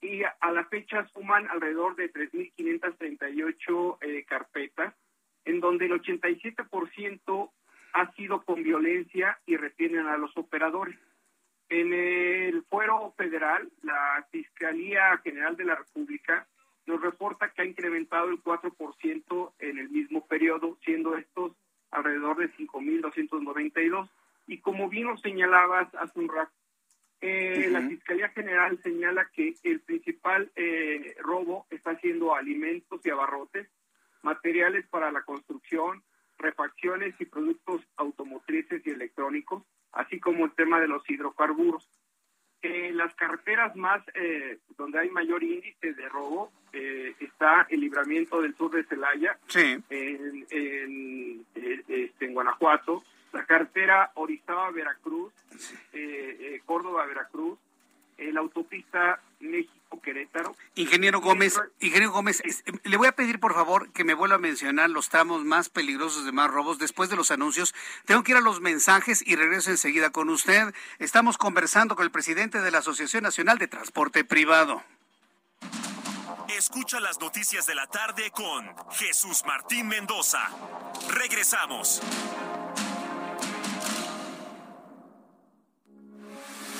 Y a, la fecha suman alrededor de 3.538 eh, carpetas, en donde el 87% ha sido con violencia y retienen a los operadores. En el fuero federal, la Fiscalía General de la República nos reporta que ha incrementado el 4% en el mismo periodo, siendo estos alrededor de 5.292. Y como bien lo señalabas hace un rato, eh, la Fiscalía General señala que el principal eh, robo está siendo alimentos y abarrotes, materiales para la construcción, refacciones y productos automotrices y electrónicos, así como el tema de los hidrocarburos. En las carreteras más eh, donde hay mayor índice de robo eh, está el libramiento del sur de Celaya, en, este, en, Guanajuato, la carretera Orizaba-Veracruz, eh, Córdoba-Veracruz, la autopista México-Querétaro. Ingeniero Gómez, ingeniero Gómez, le voy a pedir por favor que me vuelva a mencionar los tramos más peligrosos de más robos después de los anuncios. Tengo que ir a los mensajes y regreso enseguida con usted. Estamos conversando con el presidente de la Asociación Nacional de Transporte Privado. Escucha las noticias de la tarde con Jesús Martín Mendoza. Regresamos.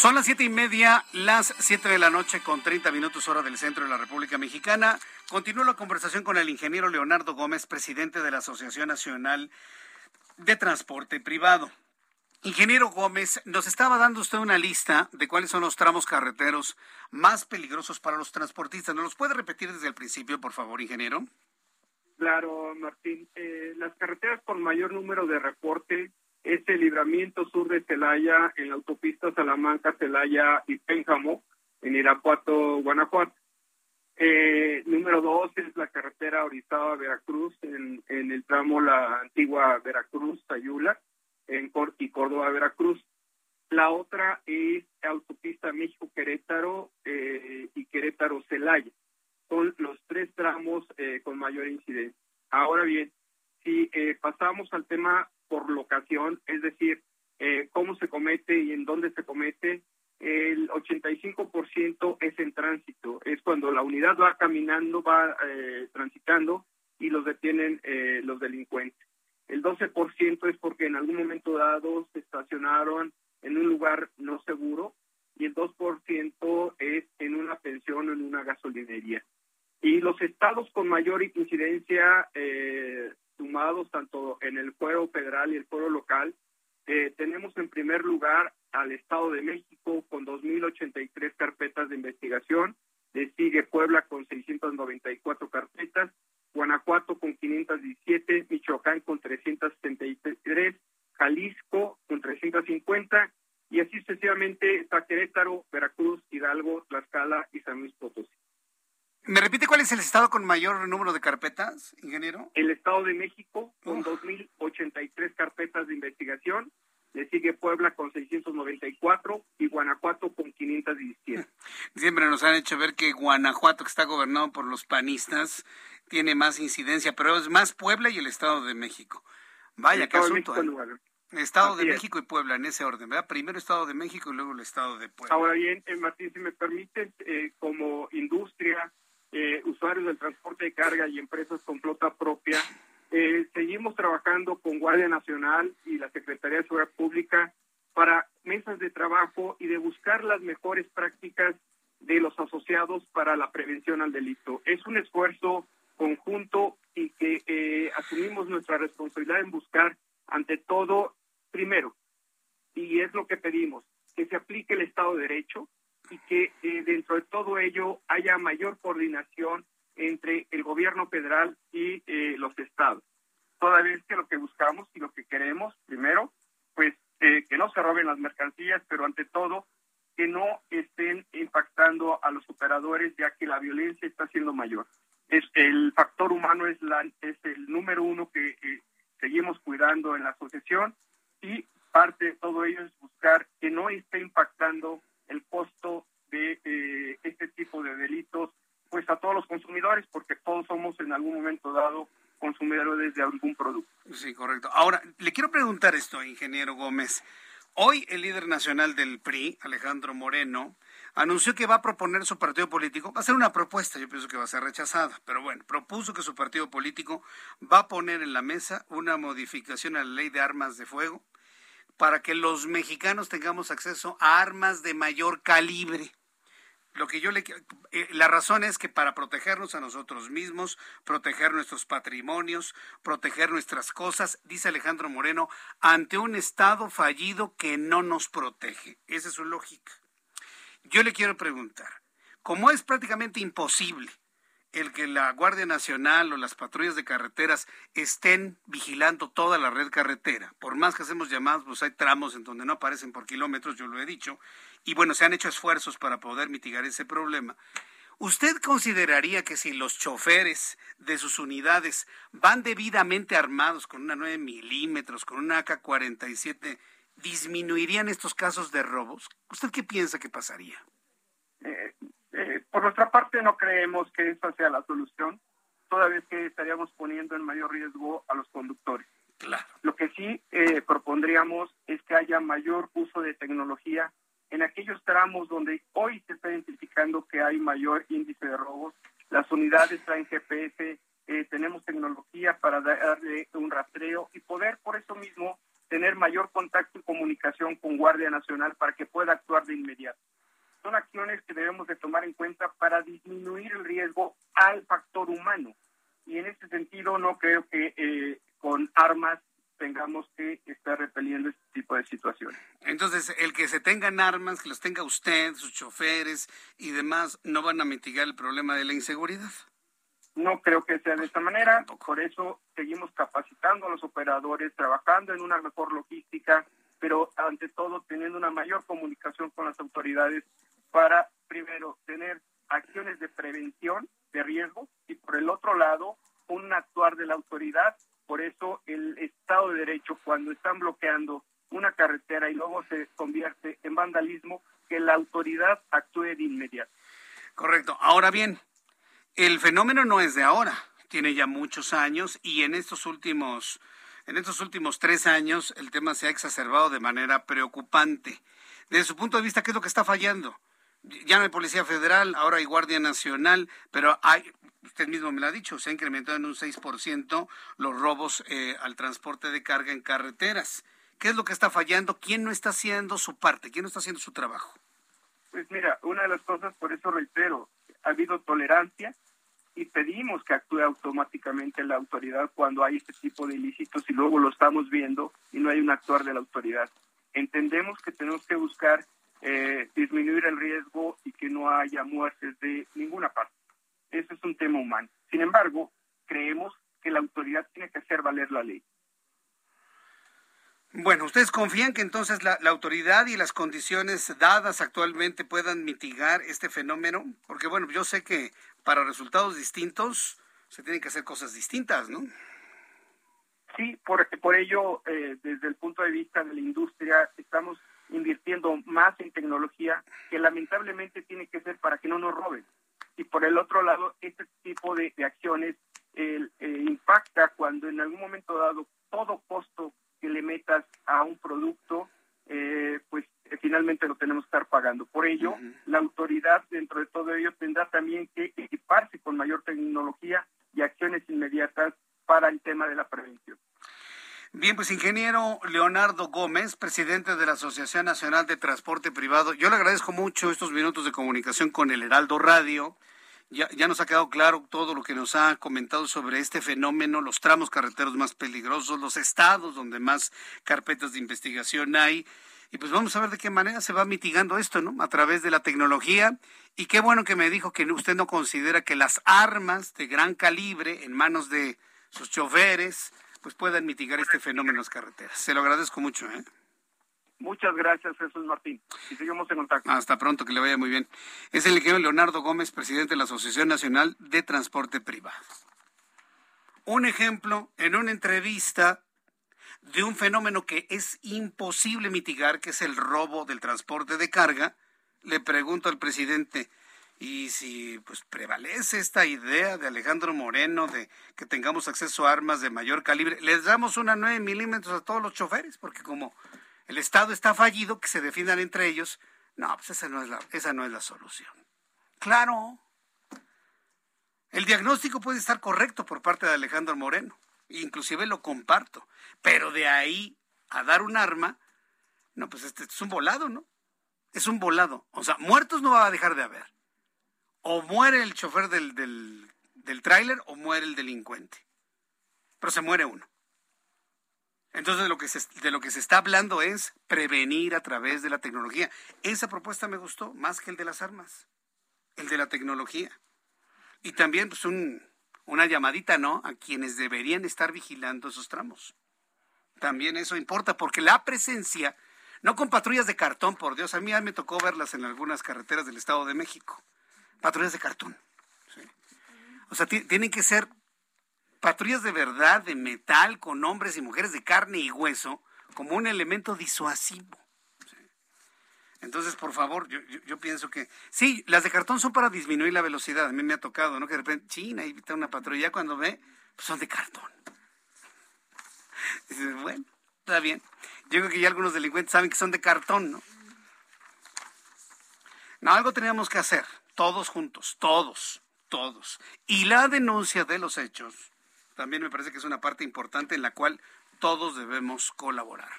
Son las siete y media, las siete de la noche con 30 minutos hora del centro de la República Mexicana. Continúo la conversación con el ingeniero Leonardo Gómez, presidente de la Asociación Nacional de Transporte Privado. Ingeniero Gómez, nos estaba dando usted una lista de cuáles son los tramos carreteros más peligrosos para los transportistas. ¿Nos los puede repetir desde el principio, por favor, ingeniero? Claro, Martín. Eh, las carreteras con mayor número de reporte es el libramiento sur de Celaya en la autopista Salamanca, Celaya y Pénjamo, en Irapuato, Guanajuato. Eh, número dos es la carretera Orizaba-Veracruz en, en, el tramo la antigua Veracruz-Sayula en y Córdoba-Veracruz. La otra es autopista México-Querétaro eh, y Querétaro-Celaya. Son los tres tramos eh, con mayor incidencia. Ahora bien, si pasamos al tema por locación, es decir, eh, cómo se comete y en dónde se comete, el 85% es en tránsito, es cuando la unidad va caminando, va eh, transitando y los detienen eh, los delincuentes. El 12% es porque en algún momento dado se estacionaron en un lugar no seguro y el 2% es en una pensión o en una gasolinería. Y los estados con mayor incidencia eh, sumados tanto en el fuero federal y el fuero local, eh, tenemos en primer lugar al Estado de México con 2.083 carpetas de investigación, le sigue Puebla con 694 carpetas, Guanajuato con 517, Michoacán con 373, Jalisco con 350 y así sucesivamente está Querétaro, Veracruz, Hidalgo, Tlaxcala y San Luis Potosí. ¿Me repite cuál es el estado con mayor número de carpetas, ingeniero? El Estado de México con 2.083 carpetas de investigación, le sigue Puebla con 694 y Guanajuato con 517. Siempre nos han hecho ver que Guanajuato, que está gobernado por los panistas, tiene más incidencia, pero es más Puebla y el Estado de México. Vaya, qué asunto. ¿eh? Estado de México y Puebla, en ese orden, ¿verdad? Primero Estado de México y luego el Estado de Puebla. Ahora bien, eh, Martín, si me permites, eh, como industria, eh, usuarios del transporte de carga y empresas con flota propia, eh, seguimos trabajando con Guardia Nacional y la Secretaría de Seguridad Pública para mesas de trabajo y de buscar las mejores prácticas de los asociados para la prevención al delito. Es un esfuerzo conjunto y que eh, asumimos nuestra responsabilidad en buscar, ante todo, primero, y es lo que pedimos, que se aplique el Estado de Derecho, y que eh, dentro de todo ello haya mayor coordinación entre el gobierno federal y eh, los estados. Toda vez que lo que buscamos y lo que queremos, primero, pues eh, que no se roben las mercancías, pero ante todo que no estén impactando a los operadores, ya que la violencia está siendo mayor. Es el factor humano es la es el número uno que seguimos cuidando en la asociación y parte de todo ello es buscar que no esté impactando el costo de eh, este tipo de delitos pues a todos los consumidores porque todos somos en algún momento dado consumidores de algún producto. Sí, correcto. Ahora, le quiero preguntar esto, ingeniero Gómez. Hoy el líder nacional del PRI, Alejandro Moreno, anunció que va a proponer su partido político, va a ser una propuesta, yo pienso que va a ser rechazada, pero bueno, propuso que su partido político va a poner en la mesa una modificación a la ley de armas de fuego para que los mexicanos tengamos acceso a armas de mayor calibre. Lo que yo le eh, la razón es que para protegernos a nosotros mismos, proteger nuestros patrimonios, proteger nuestras cosas, dice Alejandro Moreno, ante un estado fallido que no nos protege. Esa es su lógica. Yo le quiero preguntar, ¿cómo es prácticamente imposible el que la Guardia Nacional o las patrullas de carreteras estén vigilando toda la red carretera. Por más que hacemos llamadas, pues hay tramos en donde no aparecen por kilómetros, yo lo he dicho, y bueno, se han hecho esfuerzos para poder mitigar ese problema. ¿Usted consideraría que si los choferes de sus unidades van debidamente armados con una 9 milímetros, con una AK-47, disminuirían estos casos de robos? ¿Usted qué piensa que pasaría? Eh, por nuestra parte no creemos que esa sea la solución, toda vez que estaríamos poniendo en mayor riesgo a los conductores. Claro. Lo que sí eh, propondríamos es que haya mayor uso de tecnología en aquellos tramos donde hoy se está identificando que hay mayor índice de robos. Las unidades traen GPS, eh, tenemos tecnología para darle un rastreo y poder por eso mismo tener mayor contacto y comunicación con Guardia Nacional para que pueda actuar de inmediato son acciones que debemos de tomar en cuenta para disminuir el riesgo al factor humano. Y en ese sentido no creo que eh, con armas tengamos que estar repeliendo este tipo de situaciones. Entonces, el que se tengan armas, que los tenga usted, sus choferes y demás, ¿no van a mitigar el problema de la inseguridad? No creo que sea de esta manera, por eso seguimos capacitando a los operadores, trabajando en una mejor logística, pero ante todo teniendo una mayor comunicación con las autoridades para, primero, tener acciones de prevención de riesgo y, por el otro lado, un actuar de la autoridad. Por eso, el Estado de Derecho, cuando están bloqueando una carretera y luego se convierte en vandalismo, que la autoridad actúe de inmediato. Correcto. Ahora bien, el fenómeno no es de ahora, tiene ya muchos años y en estos últimos, en estos últimos tres años el tema se ha exacerbado de manera preocupante. Desde su punto de vista, ¿qué es lo que está fallando? Ya no hay Policía Federal, ahora hay Guardia Nacional, pero hay, usted mismo me lo ha dicho, se ha incrementado en un 6% los robos eh, al transporte de carga en carreteras. ¿Qué es lo que está fallando? ¿Quién no está haciendo su parte? ¿Quién no está haciendo su trabajo? Pues mira, una de las cosas, por eso reitero, ha habido tolerancia y pedimos que actúe automáticamente la autoridad cuando hay este tipo de ilícitos y luego lo estamos viendo y no hay un actuar de la autoridad. Entendemos que tenemos que buscar eh, disminuir el riesgo y que no haya muertes de ninguna parte. Ese es un tema humano. Sin embargo, creemos que la autoridad tiene que hacer valer la ley. Bueno, ¿ustedes confían que entonces la, autoridad y las condiciones dadas actualmente puedan mitigar este fenómeno? Porque bueno, yo sé que para resultados distintos se tienen que hacer cosas distintas, ¿no? Sí, por, por ello, eh, desde el punto de vista de la industria, estamos invirtiendo más en tecnología que tiene que ser para que no nos roben. Y por el otro lado, este tipo de, acciones eh, impacta cuando en algún momento dado todo costo que le metas a un producto, eh, pues eh, finalmente lo tenemos que estar pagando. Por ello, la autoridad dentro de todo ello tendrá también que equiparse con mayor tecnología y acciones inmediatas para el tema de la prevención. Bien, pues ingeniero Leonardo Gómez, presidente de la Asociación Nacional de Transporte Privado, yo le agradezco mucho estos minutos de comunicación con el Heraldo Radio. Ya, nos ha quedado claro todo lo que nos ha comentado sobre este fenómeno, los tramos carreteros más peligrosos, los estados donde más carpetas de investigación hay. Y pues vamos a ver de qué manera se va mitigando esto, ¿no? A través de la tecnología. Y qué bueno que me dijo que usted no considera que las armas de gran calibre en manos de sus choferes, pues puedan mitigar este fenómeno en las carreteras. Se lo agradezco mucho, ¿eh? Muchas gracias, Jesús Martín. Y seguimos en contacto. Hasta pronto, que le vaya muy bien. Es el ingeniero Leonardo Gómez, presidente de la Asociación Nacional de Transporte Privado. Un ejemplo en una entrevista de un fenómeno que es imposible mitigar, que es el robo del transporte de carga, le pregunto al presidente, ¿y si pues prevalece esta idea de Alejandro Moreno de que tengamos acceso a armas de mayor calibre, les damos una 9 milímetros a todos los choferes? Porque como el Estado está fallido, que se defiendan entre ellos. No, pues esa no es la, esa no es la solución. Claro. El diagnóstico puede estar correcto por parte de Alejandro Moreno, inclusive lo comparto, pero de ahí a dar un arma, no, pues este es un volado, ¿no? Es un volado. O sea, muertos no va a dejar de haber. O muere el chofer del, del, del tráiler o muere el delincuente. Pero se muere uno. Entonces de lo, que se, de lo que se está hablando es prevenir a través de la tecnología. Esa propuesta me gustó más que el de las armas, el de la tecnología. Y también pues un, una llamadita, ¿no? A quienes deberían estar vigilando esos tramos. También eso importa porque la presencia, no con patrullas de cartón, por Dios, a mí me tocó verlas en algunas carreteras del Estado de México. Patrullas de cartón. O sea, tienen que ser patrullas de verdad, de metal, con hombres y mujeres de carne y hueso, como un elemento disuasivo. Entonces, por favor, yo, pienso que sí, las de cartón son para disminuir la velocidad. A mí me ha tocado, ¿no? Que de repente, China, ahí está una patrulla, cuando ve, pues son de cartón. Dices, bueno, está bien. Yo creo que ya algunos delincuentes saben que son de cartón, ¿no? No, algo teníamos que hacer, todos juntos, todos, todos. Y la denuncia de los hechos también me parece que es una parte importante en la cual todos debemos colaborar.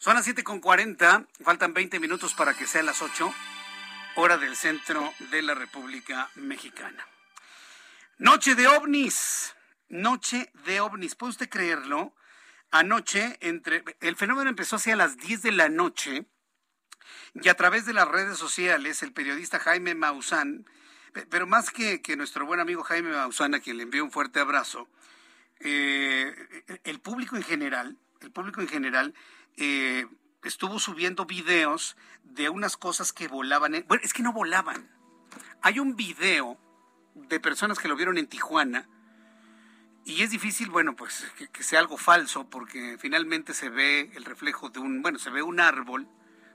Son las 7.40, faltan 20 minutos para que sean las 8, hora del centro de la República Mexicana. Noche de ovnis, noche de ovnis, ¿puede usted creerlo? Anoche, entre, el fenómeno empezó hacia las 10 de la noche y a través de las redes sociales, el periodista Jaime Maussan, pero más que, que nuestro buen amigo Jaime Maussan, a quien le envío un fuerte abrazo, eh, el público en general, el público en general eh, estuvo subiendo videos de unas cosas que volaban. bueno, es que no volaban. Hay un video de personas que lo vieron en Tijuana y es difícil, bueno, pues que, que, sea algo falso porque finalmente se ve el reflejo de un, bueno, se ve un árbol,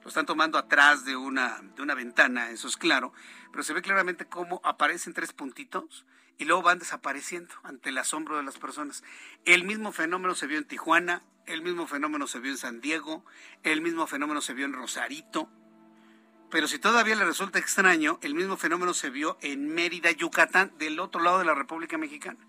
lo están tomando atrás de una, de una ventana, eso es claro, pero se ve claramente cómo aparecen tres puntitos y luego van desapareciendo ante el asombro de las personas. El mismo fenómeno se vio en Tijuana, el mismo fenómeno se vio en San Diego, el mismo fenómeno se vio en Rosarito. Pero si todavía le resulta extraño, el mismo fenómeno se vio en Mérida, Yucatán, del otro lado de la República Mexicana.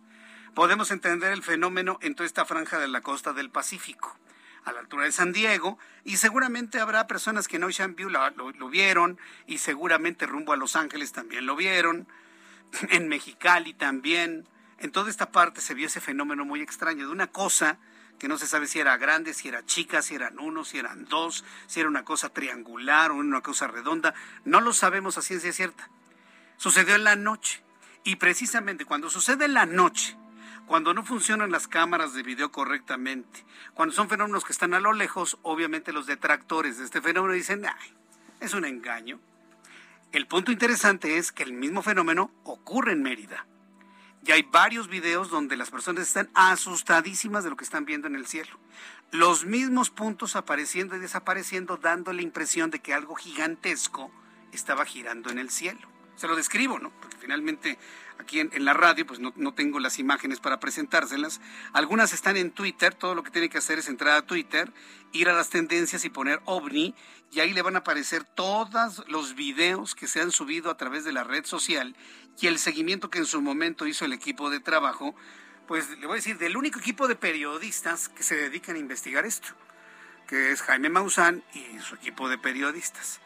Podemos entender el fenómeno en toda esta franja de la costa del Pacífico, a la altura de San Diego, y seguramente habrá personas que en Ocean View lo, lo vieron, y seguramente rumbo a Los Ángeles también lo vieron, [LAUGHS] en Mexicali también. En toda esta parte se vio ese fenómeno muy extraño de una cosa que no se sabe si era grande, si era chica, si eran uno, si eran dos, si era una cosa triangular o una cosa redonda. No lo sabemos a ciencia cierta. Sucedió en la noche. Y precisamente cuando sucede en la noche, cuando no funcionan las cámaras de video correctamente, cuando son fenómenos que están a lo lejos, obviamente los detractores de este fenómeno dicen, Ay, es un engaño. El punto interesante es que el mismo fenómeno ocurre en Mérida. Y hay varios videos donde las personas están asustadísimas de lo que están viendo en el cielo. Los mismos puntos apareciendo y desapareciendo, dando la impresión de que algo gigantesco estaba girando en el cielo. Se lo describo, ¿no? Porque finalmente aquí en, la radio pues no, no, tengo las imágenes para presentárselas. Algunas están en Twitter, todo lo que tiene que hacer es entrar a Twitter, ir a las tendencias y poner ovni y ahí le van a aparecer todos los videos que se han subido a través de la red social y el seguimiento que en su momento hizo el equipo de trabajo, pues le voy a decir, del único equipo de periodistas que se dedican a investigar esto, que es Jaime Maussan y su equipo de periodistas.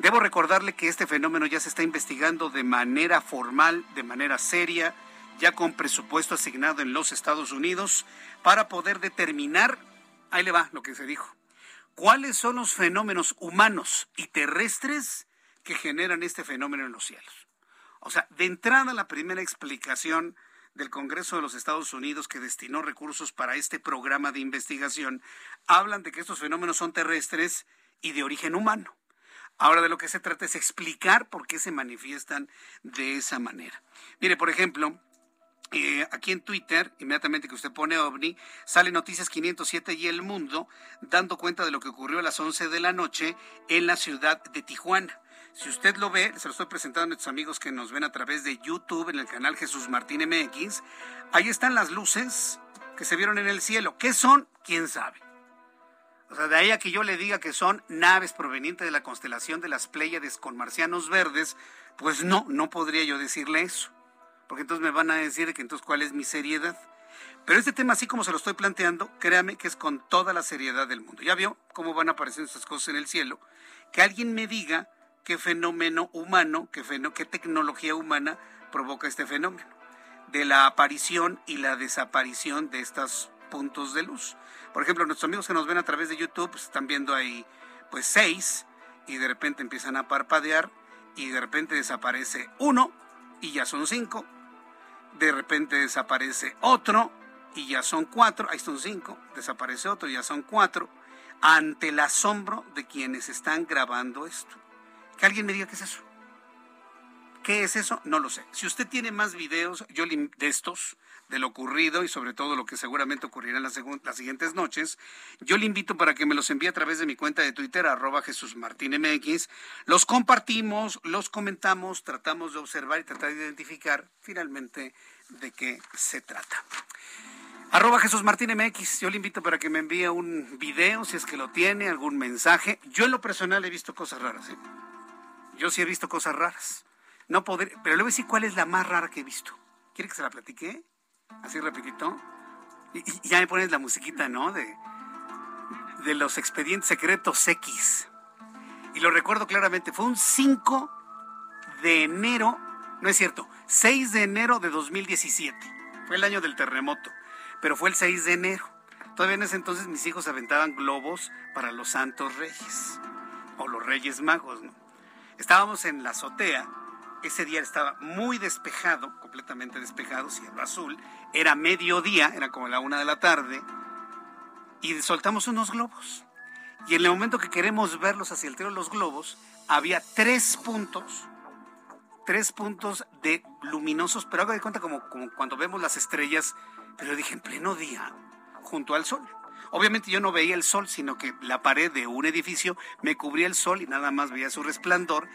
Debo recordarle que este fenómeno ya se está investigando de manera formal, de manera seria, ya con presupuesto asignado en los Estados Unidos, para poder determinar, ahí le va lo que se dijo, cuáles son los fenómenos humanos y terrestres que generan este fenómeno en los cielos. O sea, de entrada la primera explicación del Congreso de los Estados Unidos que destinó recursos para este programa de investigación, hablan de que estos fenómenos son terrestres y de origen humano. Ahora de lo que se trata es explicar por qué se manifiestan de esa manera. Mire, por ejemplo, eh, aquí en Twitter, inmediatamente que usted pone OVNI, sale Noticias 507 y El Mundo dando cuenta de lo que ocurrió a las 11 de la noche en la ciudad de Tijuana. Si usted lo ve, se lo estoy presentando a nuestros amigos que nos ven a través de YouTube en el canal Jesús Martín MX. Ahí están las luces que se vieron en el cielo. ¿Qué son? ¿Quién sabe? O sea, de ahí a que yo le diga que son naves provenientes de la constelación de las Pléyades con marcianos verdes, pues no, no podría yo decirle eso. Porque entonces me van a decir que entonces cuál es mi seriedad. Pero este tema, así como se lo estoy planteando, créame que es con toda la seriedad del mundo. Ya vio cómo van apareciendo estas cosas en el cielo. Que alguien me diga qué fenómeno humano, qué, qué tecnología humana provoca este fenómeno. De la aparición y la desaparición de estos puntos de luz. Por ejemplo, nuestros amigos que nos ven a través de YouTube pues, están viendo ahí pues seis y de repente empiezan a parpadear y de repente desaparece uno y ya son cinco. De repente desaparece otro y ya son cuatro. Ahí son cinco. Desaparece otro y ya son cuatro. Ante el asombro de quienes están grabando esto. Que alguien me diga qué es eso. ¿Qué es eso? No lo sé. Si usted tiene más videos yo de estos, de lo ocurrido y sobre todo lo que seguramente ocurrirá en las, siguientes noches, yo le invito para que me los envíe a través de mi cuenta de Twitter, arroba Jesús Martín MX. Los compartimos, los comentamos, tratamos de observar y tratar de identificar finalmente de qué se trata. Arroba Jesús Martín yo le invito para que me envíe un video, si es que lo tiene, algún mensaje. Yo en lo personal he visto cosas raras, ¿eh? Yo sí he visto cosas raras. No podré, pero le voy a decir cuál es la más rara que he visto. ¿Quiere que se la platique? Así repetito. Y, ya me pones la musiquita, ¿no? De, de los expedientes secretos X. Y lo recuerdo claramente. Fue un 5 de enero, no es cierto, 6 de enero de 2017. Fue el año del terremoto, pero fue el 6 de enero. Todavía en ese entonces mis hijos aventaban globos para los santos reyes, o los reyes magos, ¿no? Estábamos en la azotea ese día estaba muy despejado, completamente despejado, cielo azul. Era mediodía, era como la una de la tarde. Y soltamos unos globos. Y en el momento que queremos verlos hacia el cielo los globos, había tres puntos. Tres puntos de luminosos, pero hago de cuenta como, como cuando vemos las estrellas. Pero dije, en pleno día, junto al sol. Obviamente yo no veía el sol, sino que la pared de un edificio me cubría el sol y nada más veía su resplandor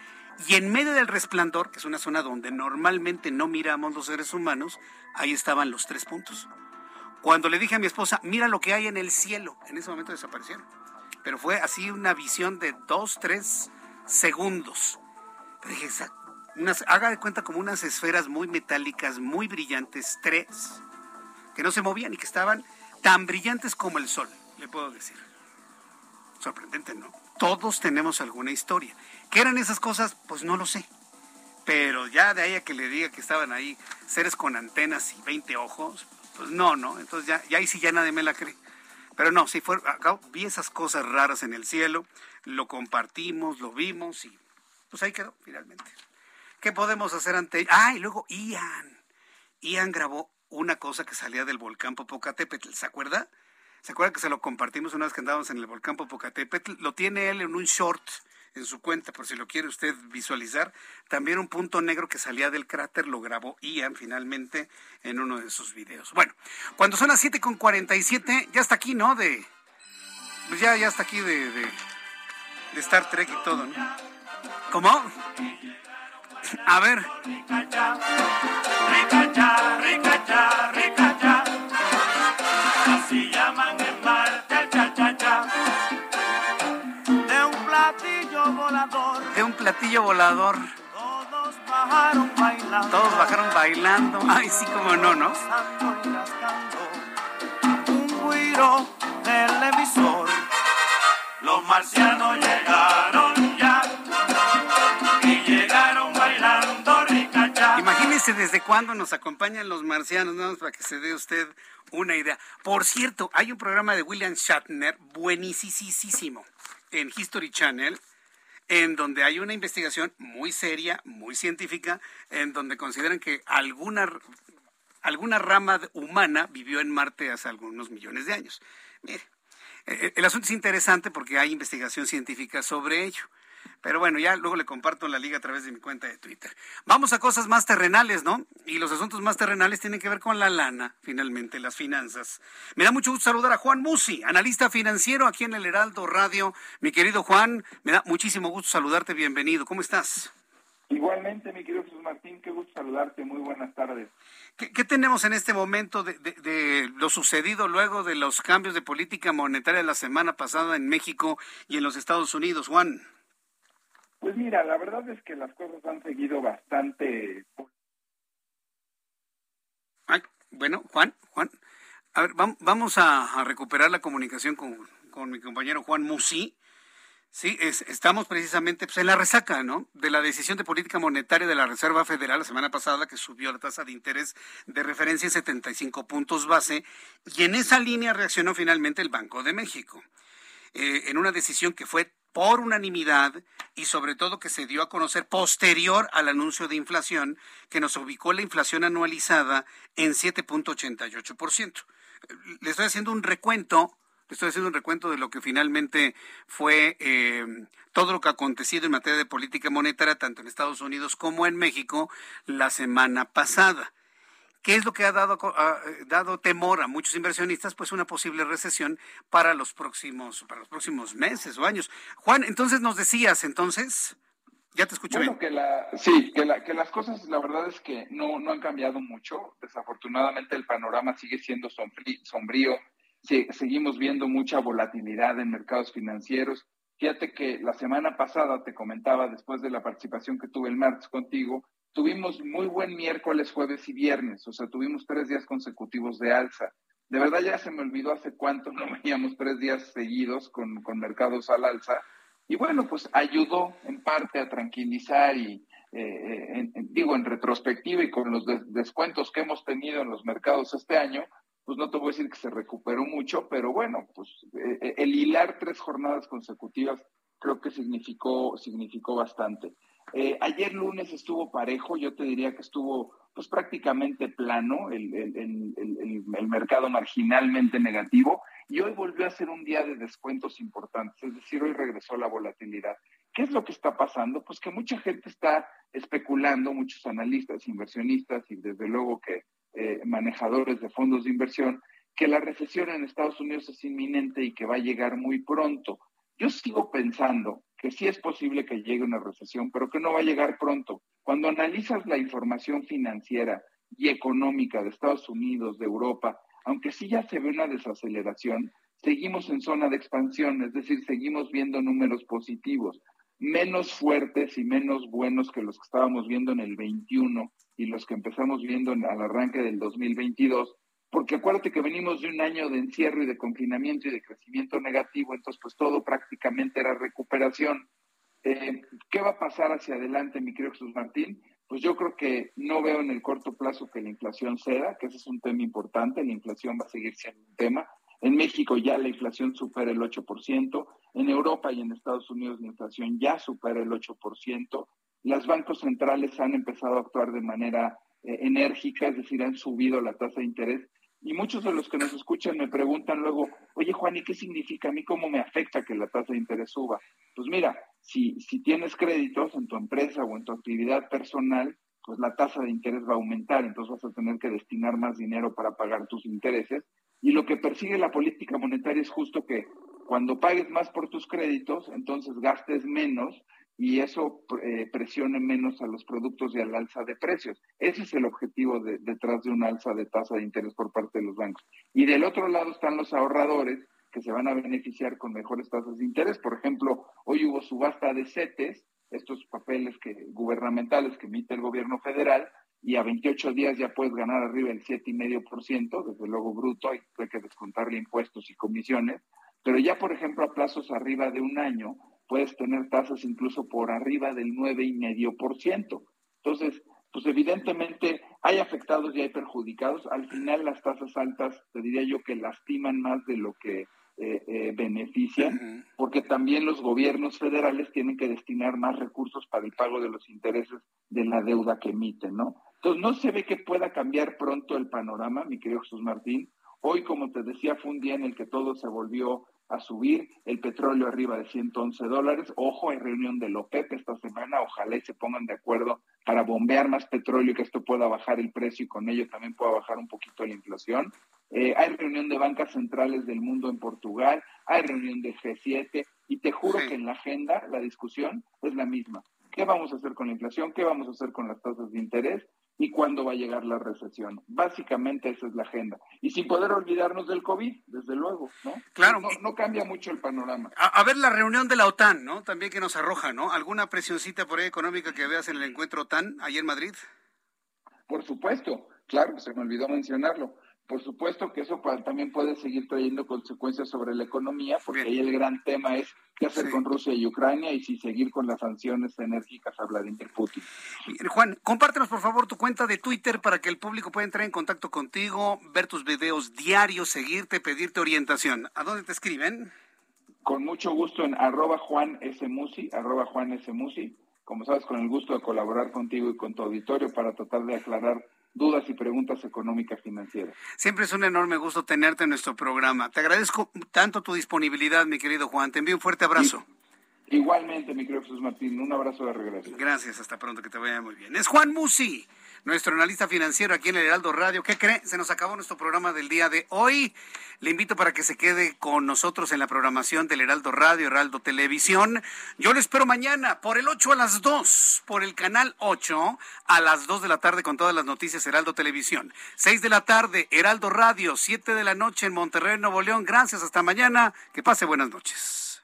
y en medio del resplandor, que es una zona donde normalmente no miramos los seres humanos, ahí estaban los tres puntos. Cuando le dije a mi esposa, mira lo que hay en el cielo, en ese momento desaparecieron. Pero fue así una visión de dos, tres segundos. Pero dije, haga de cuenta como unas esferas muy metálicas, muy brillantes, tres, que no se movían y que estaban tan brillantes como el sol, le puedo decir. Sorprendente, ¿no? Todos tenemos alguna historia. ¿Qué eran esas cosas? Pues no lo sé. Pero ya de ahí a que le diga que estaban ahí seres con antenas y 20 ojos, pues no, ¿no? Entonces ya, ya ahí sí ya nadie me la cree. Pero no, sí fue, vi esas cosas raras en el cielo, lo compartimos, lo vimos y pues ahí quedó finalmente. ¿Qué podemos hacer ante? Ah, y luego Ian. Ian grabó una cosa que salía del volcán Popocatépetl, ¿se acuerda? ¿Se acuerda que se lo compartimos una vez que andábamos en el volcán Popocatépetl? Lo tiene él en un short en su cuenta, por si lo quiere usted visualizar. También un punto negro que salía del cráter lo grabó Ian finalmente en uno de sus videos. Bueno, cuando son las 7.47, ya está aquí, ¿no? De, pues ya, ya está aquí de, de, Star Trek y todo, ¿no? ¿Cómo? A ver. Rica ya, rica ya, rica platillo volador. Todos bajaron bailando. Todos bajaron bailando. Ay, sí, como no, ¿no? Un guiro televisor. Los marcianos llegaron ya. Y llegaron bailando rica ya. Imagínese desde cuándo nos acompañan los marcianos, nada para que se dé usted una idea. Por cierto, hay un programa de William Shatner buenísimo en History Channel en donde hay una investigación muy seria, muy científica, en donde consideran que alguna, alguna rama humana vivió en Marte hace algunos millones de años. Mire, eh, el asunto es interesante porque hay investigación científica sobre ello. Pero bueno, ya luego le comparto la liga a través de mi cuenta de Twitter. Vamos a cosas más terrenales, ¿no? Y los asuntos más terrenales tienen que ver con la lana, finalmente, las finanzas. Me da mucho gusto saludar a Juan Musi, analista financiero aquí en el Heraldo Radio. Mi querido Juan, me da muchísimo gusto saludarte, bienvenido. ¿Cómo estás? Igualmente, mi querido Jesús Martín, qué gusto saludarte, muy buenas tardes. ¿Qué, tenemos en este momento de, de, lo sucedido luego de los cambios de política monetaria la semana pasada en México y en los Estados Unidos, Juan? Pues mira, la verdad es que las cosas han seguido bastante. Ay, bueno, Juan, Juan, a ver, vamos a, recuperar la comunicación con, con, mi compañero Juan Musi. Sí, estamos precisamente pues, en la resaca, ¿no? De la decisión de política monetaria de la Reserva Federal la semana pasada que subió la tasa de interés de referencia en 75 puntos base y en esa línea reaccionó finalmente el Banco de México. Eh, en una decisión que fue por unanimidad y sobre todo que se dio a conocer posterior al anuncio de inflación que nos ubicó la inflación anualizada en 7.88%. Le estoy haciendo un recuento, estoy haciendo un recuento de lo que finalmente fue eh, todo lo que ha acontecido en materia de política monetaria tanto en Estados Unidos como en México la semana pasada. ¿Qué es lo que ha dado, eh, dado temor a muchos inversionistas? Pues una posible recesión para los próximos, para los próximos meses o años. Juan, entonces nos decías, entonces, ya te escucho bueno, Que la, sí, que, la, que las cosas, la verdad es que no, no han cambiado mucho. Desafortunadamente el panorama sigue siendo sombrío. seguimos viendo mucha volatilidad en mercados financieros. Fíjate que la semana pasada te comentaba, después de la participación que tuve el martes contigo, tuvimos muy buen miércoles, jueves y viernes, o sea, tuvimos tres días consecutivos de alza. De verdad ya se me olvidó hace cuánto no [LAUGHS] veíamos tres días seguidos con, mercados al alza. Y bueno, pues ayudó en parte a tranquilizar y, eh, digo, en retrospectiva y con los descuentos que hemos tenido en los mercados este año, pues no te voy a decir que se recuperó mucho, pero bueno, pues eh, el hilar tres jornadas consecutivas creo que significó, significó bastante. Eh, ayer lunes estuvo parejo, yo te diría que estuvo pues prácticamente plano, el, mercado marginalmente negativo, y hoy volvió a ser un día de descuentos importantes, es decir, hoy regresó la volatilidad. ¿Qué es lo que está pasando? Pues que mucha gente está especulando, muchos analistas, inversionistas y desde luego que eh, manejadores de fondos de inversión, que la recesión en Estados Unidos es inminente y que va a llegar muy pronto. Yo sigo pensando que sí es posible que llegue una recesión, pero que no va a llegar pronto. Cuando analizas la información financiera y económica de Estados Unidos, de Europa, aunque sí ya se ve una desaceleración, seguimos en zona de expansión, es decir, seguimos viendo números positivos, menos fuertes y menos buenos que los que estábamos viendo en el 21 y los que empezamos viendo al arranque del 2022, porque acuérdate que venimos de un año de encierro y de confinamiento y de crecimiento negativo, entonces pues todo prácticamente era recuperación. Eh, ¿Qué va a pasar hacia adelante, mi querido Jesús Martín? Pues yo creo que no veo en el corto plazo que la inflación ceda, que ese es un tema importante, la inflación va a seguir siendo un tema. En México ya la inflación supera el 8%, en Europa y en Estados Unidos la inflación ya supera el 8%. Los bancos centrales han empezado a actuar de manera eh, enérgica, es decir, han subido la tasa de interés. Y muchos de los que nos escuchan me preguntan luego, oye Juan, ¿y qué significa a mí? ¿Cómo me afecta que la tasa de interés suba? Pues mira, si, si tienes créditos en tu empresa o en tu actividad personal, pues la tasa de interés va a aumentar, entonces vas a tener que destinar más dinero para pagar tus intereses. Y lo que persigue la política monetaria es justo que cuando pagues más por tus créditos, entonces gastes menos y eso eh, presione menos a los productos y al alza de precios. Ese es el objetivo detrás de un alza de tasa de interés por parte de los bancos. Y del otro lado están los ahorradores que se van a beneficiar con mejores tasas de interés. Por ejemplo, hoy hubo subasta de CETES, estos papeles que, gubernamentales que emite el gobierno federal, y a 28 días ya puedes ganar arriba el 7,5%, desde luego bruto, hay que descontarle impuestos y comisiones, pero ya, por ejemplo, a plazos arriba de un año, puedes tener tasas incluso por arriba del 9,5%. Entonces, pues evidentemente hay afectados y hay perjudicados. Al final las tasas altas, te diría yo que lastiman más de lo que eh, eh, benefician, porque también los gobiernos federales tienen que destinar más recursos para el pago de los intereses de la deuda que emiten, ¿no? Entonces no se ve que pueda cambiar pronto el panorama, mi querido Jesús Martín. Hoy, como te decía, fue un día en el que todo se volvió a subir, el petróleo arriba de 111 dólares. Ojo, hay reunión del OPEP esta semana, ojalá y se pongan de acuerdo para bombear más petróleo y que esto pueda bajar el precio y con ello también pueda bajar un poquito la inflación. Eh, hay reunión de bancas centrales del mundo en Portugal, hay reunión de G7 y te juro que en la agenda la discusión es la misma. ¿Qué vamos a hacer con la inflación? ¿Qué vamos a hacer con las tasas de interés? y cuándo va a llegar la recesión. Básicamente esa es la agenda. Y sin poder olvidarnos del COVID, desde luego, ¿no? Claro. No, cambia mucho el panorama. A, ver la reunión de la OTAN, ¿no? También que nos arroja, ¿no? ¿Alguna presioncita por ahí económica que veas en el encuentro OTAN ahí en Madrid? Por supuesto, claro, se me olvidó mencionarlo. Por supuesto que eso también puede seguir trayendo consecuencias sobre la economía, porque ahí el gran tema es qué hacer con Rusia y Ucrania y si seguir con las sanciones enérgicas a Vladimir Putin. Juan, compártenos por favor tu cuenta de Twitter para que el público pueda entrar en contacto contigo, ver tus videos diarios, seguirte, pedirte orientación. ¿A dónde te escriben? Con mucho gusto en arroba Juan S. Musi, arroba Juan S. Musi. Como sabes, con el gusto de colaborar contigo y con tu auditorio para tratar de aclarar dudas y preguntas económicas financieras. Siempre es un enorme gusto tenerte en nuestro programa. Te agradezco tanto tu disponibilidad, mi querido Juan. Te envío un fuerte abrazo. igualmente, mi querido Jesús Martín. Un abrazo de regreso. Gracias, hasta pronto, que te vaya muy bien. Es Juan Musi nuestro analista financiero aquí en el Heraldo Radio. ¿Qué cree? Se nos acabó nuestro programa del día de hoy. Le invito para que se quede con nosotros en la programación del Heraldo Radio, Heraldo Televisión. Yo lo espero mañana por el 8 a las 2, por el canal 8 a las 2 de la tarde con todas las noticias Heraldo Televisión. 6 de la tarde, Heraldo Radio, 7 de la noche en Monterrey, Nuevo León. Gracias, hasta mañana. Que pase buenas noches.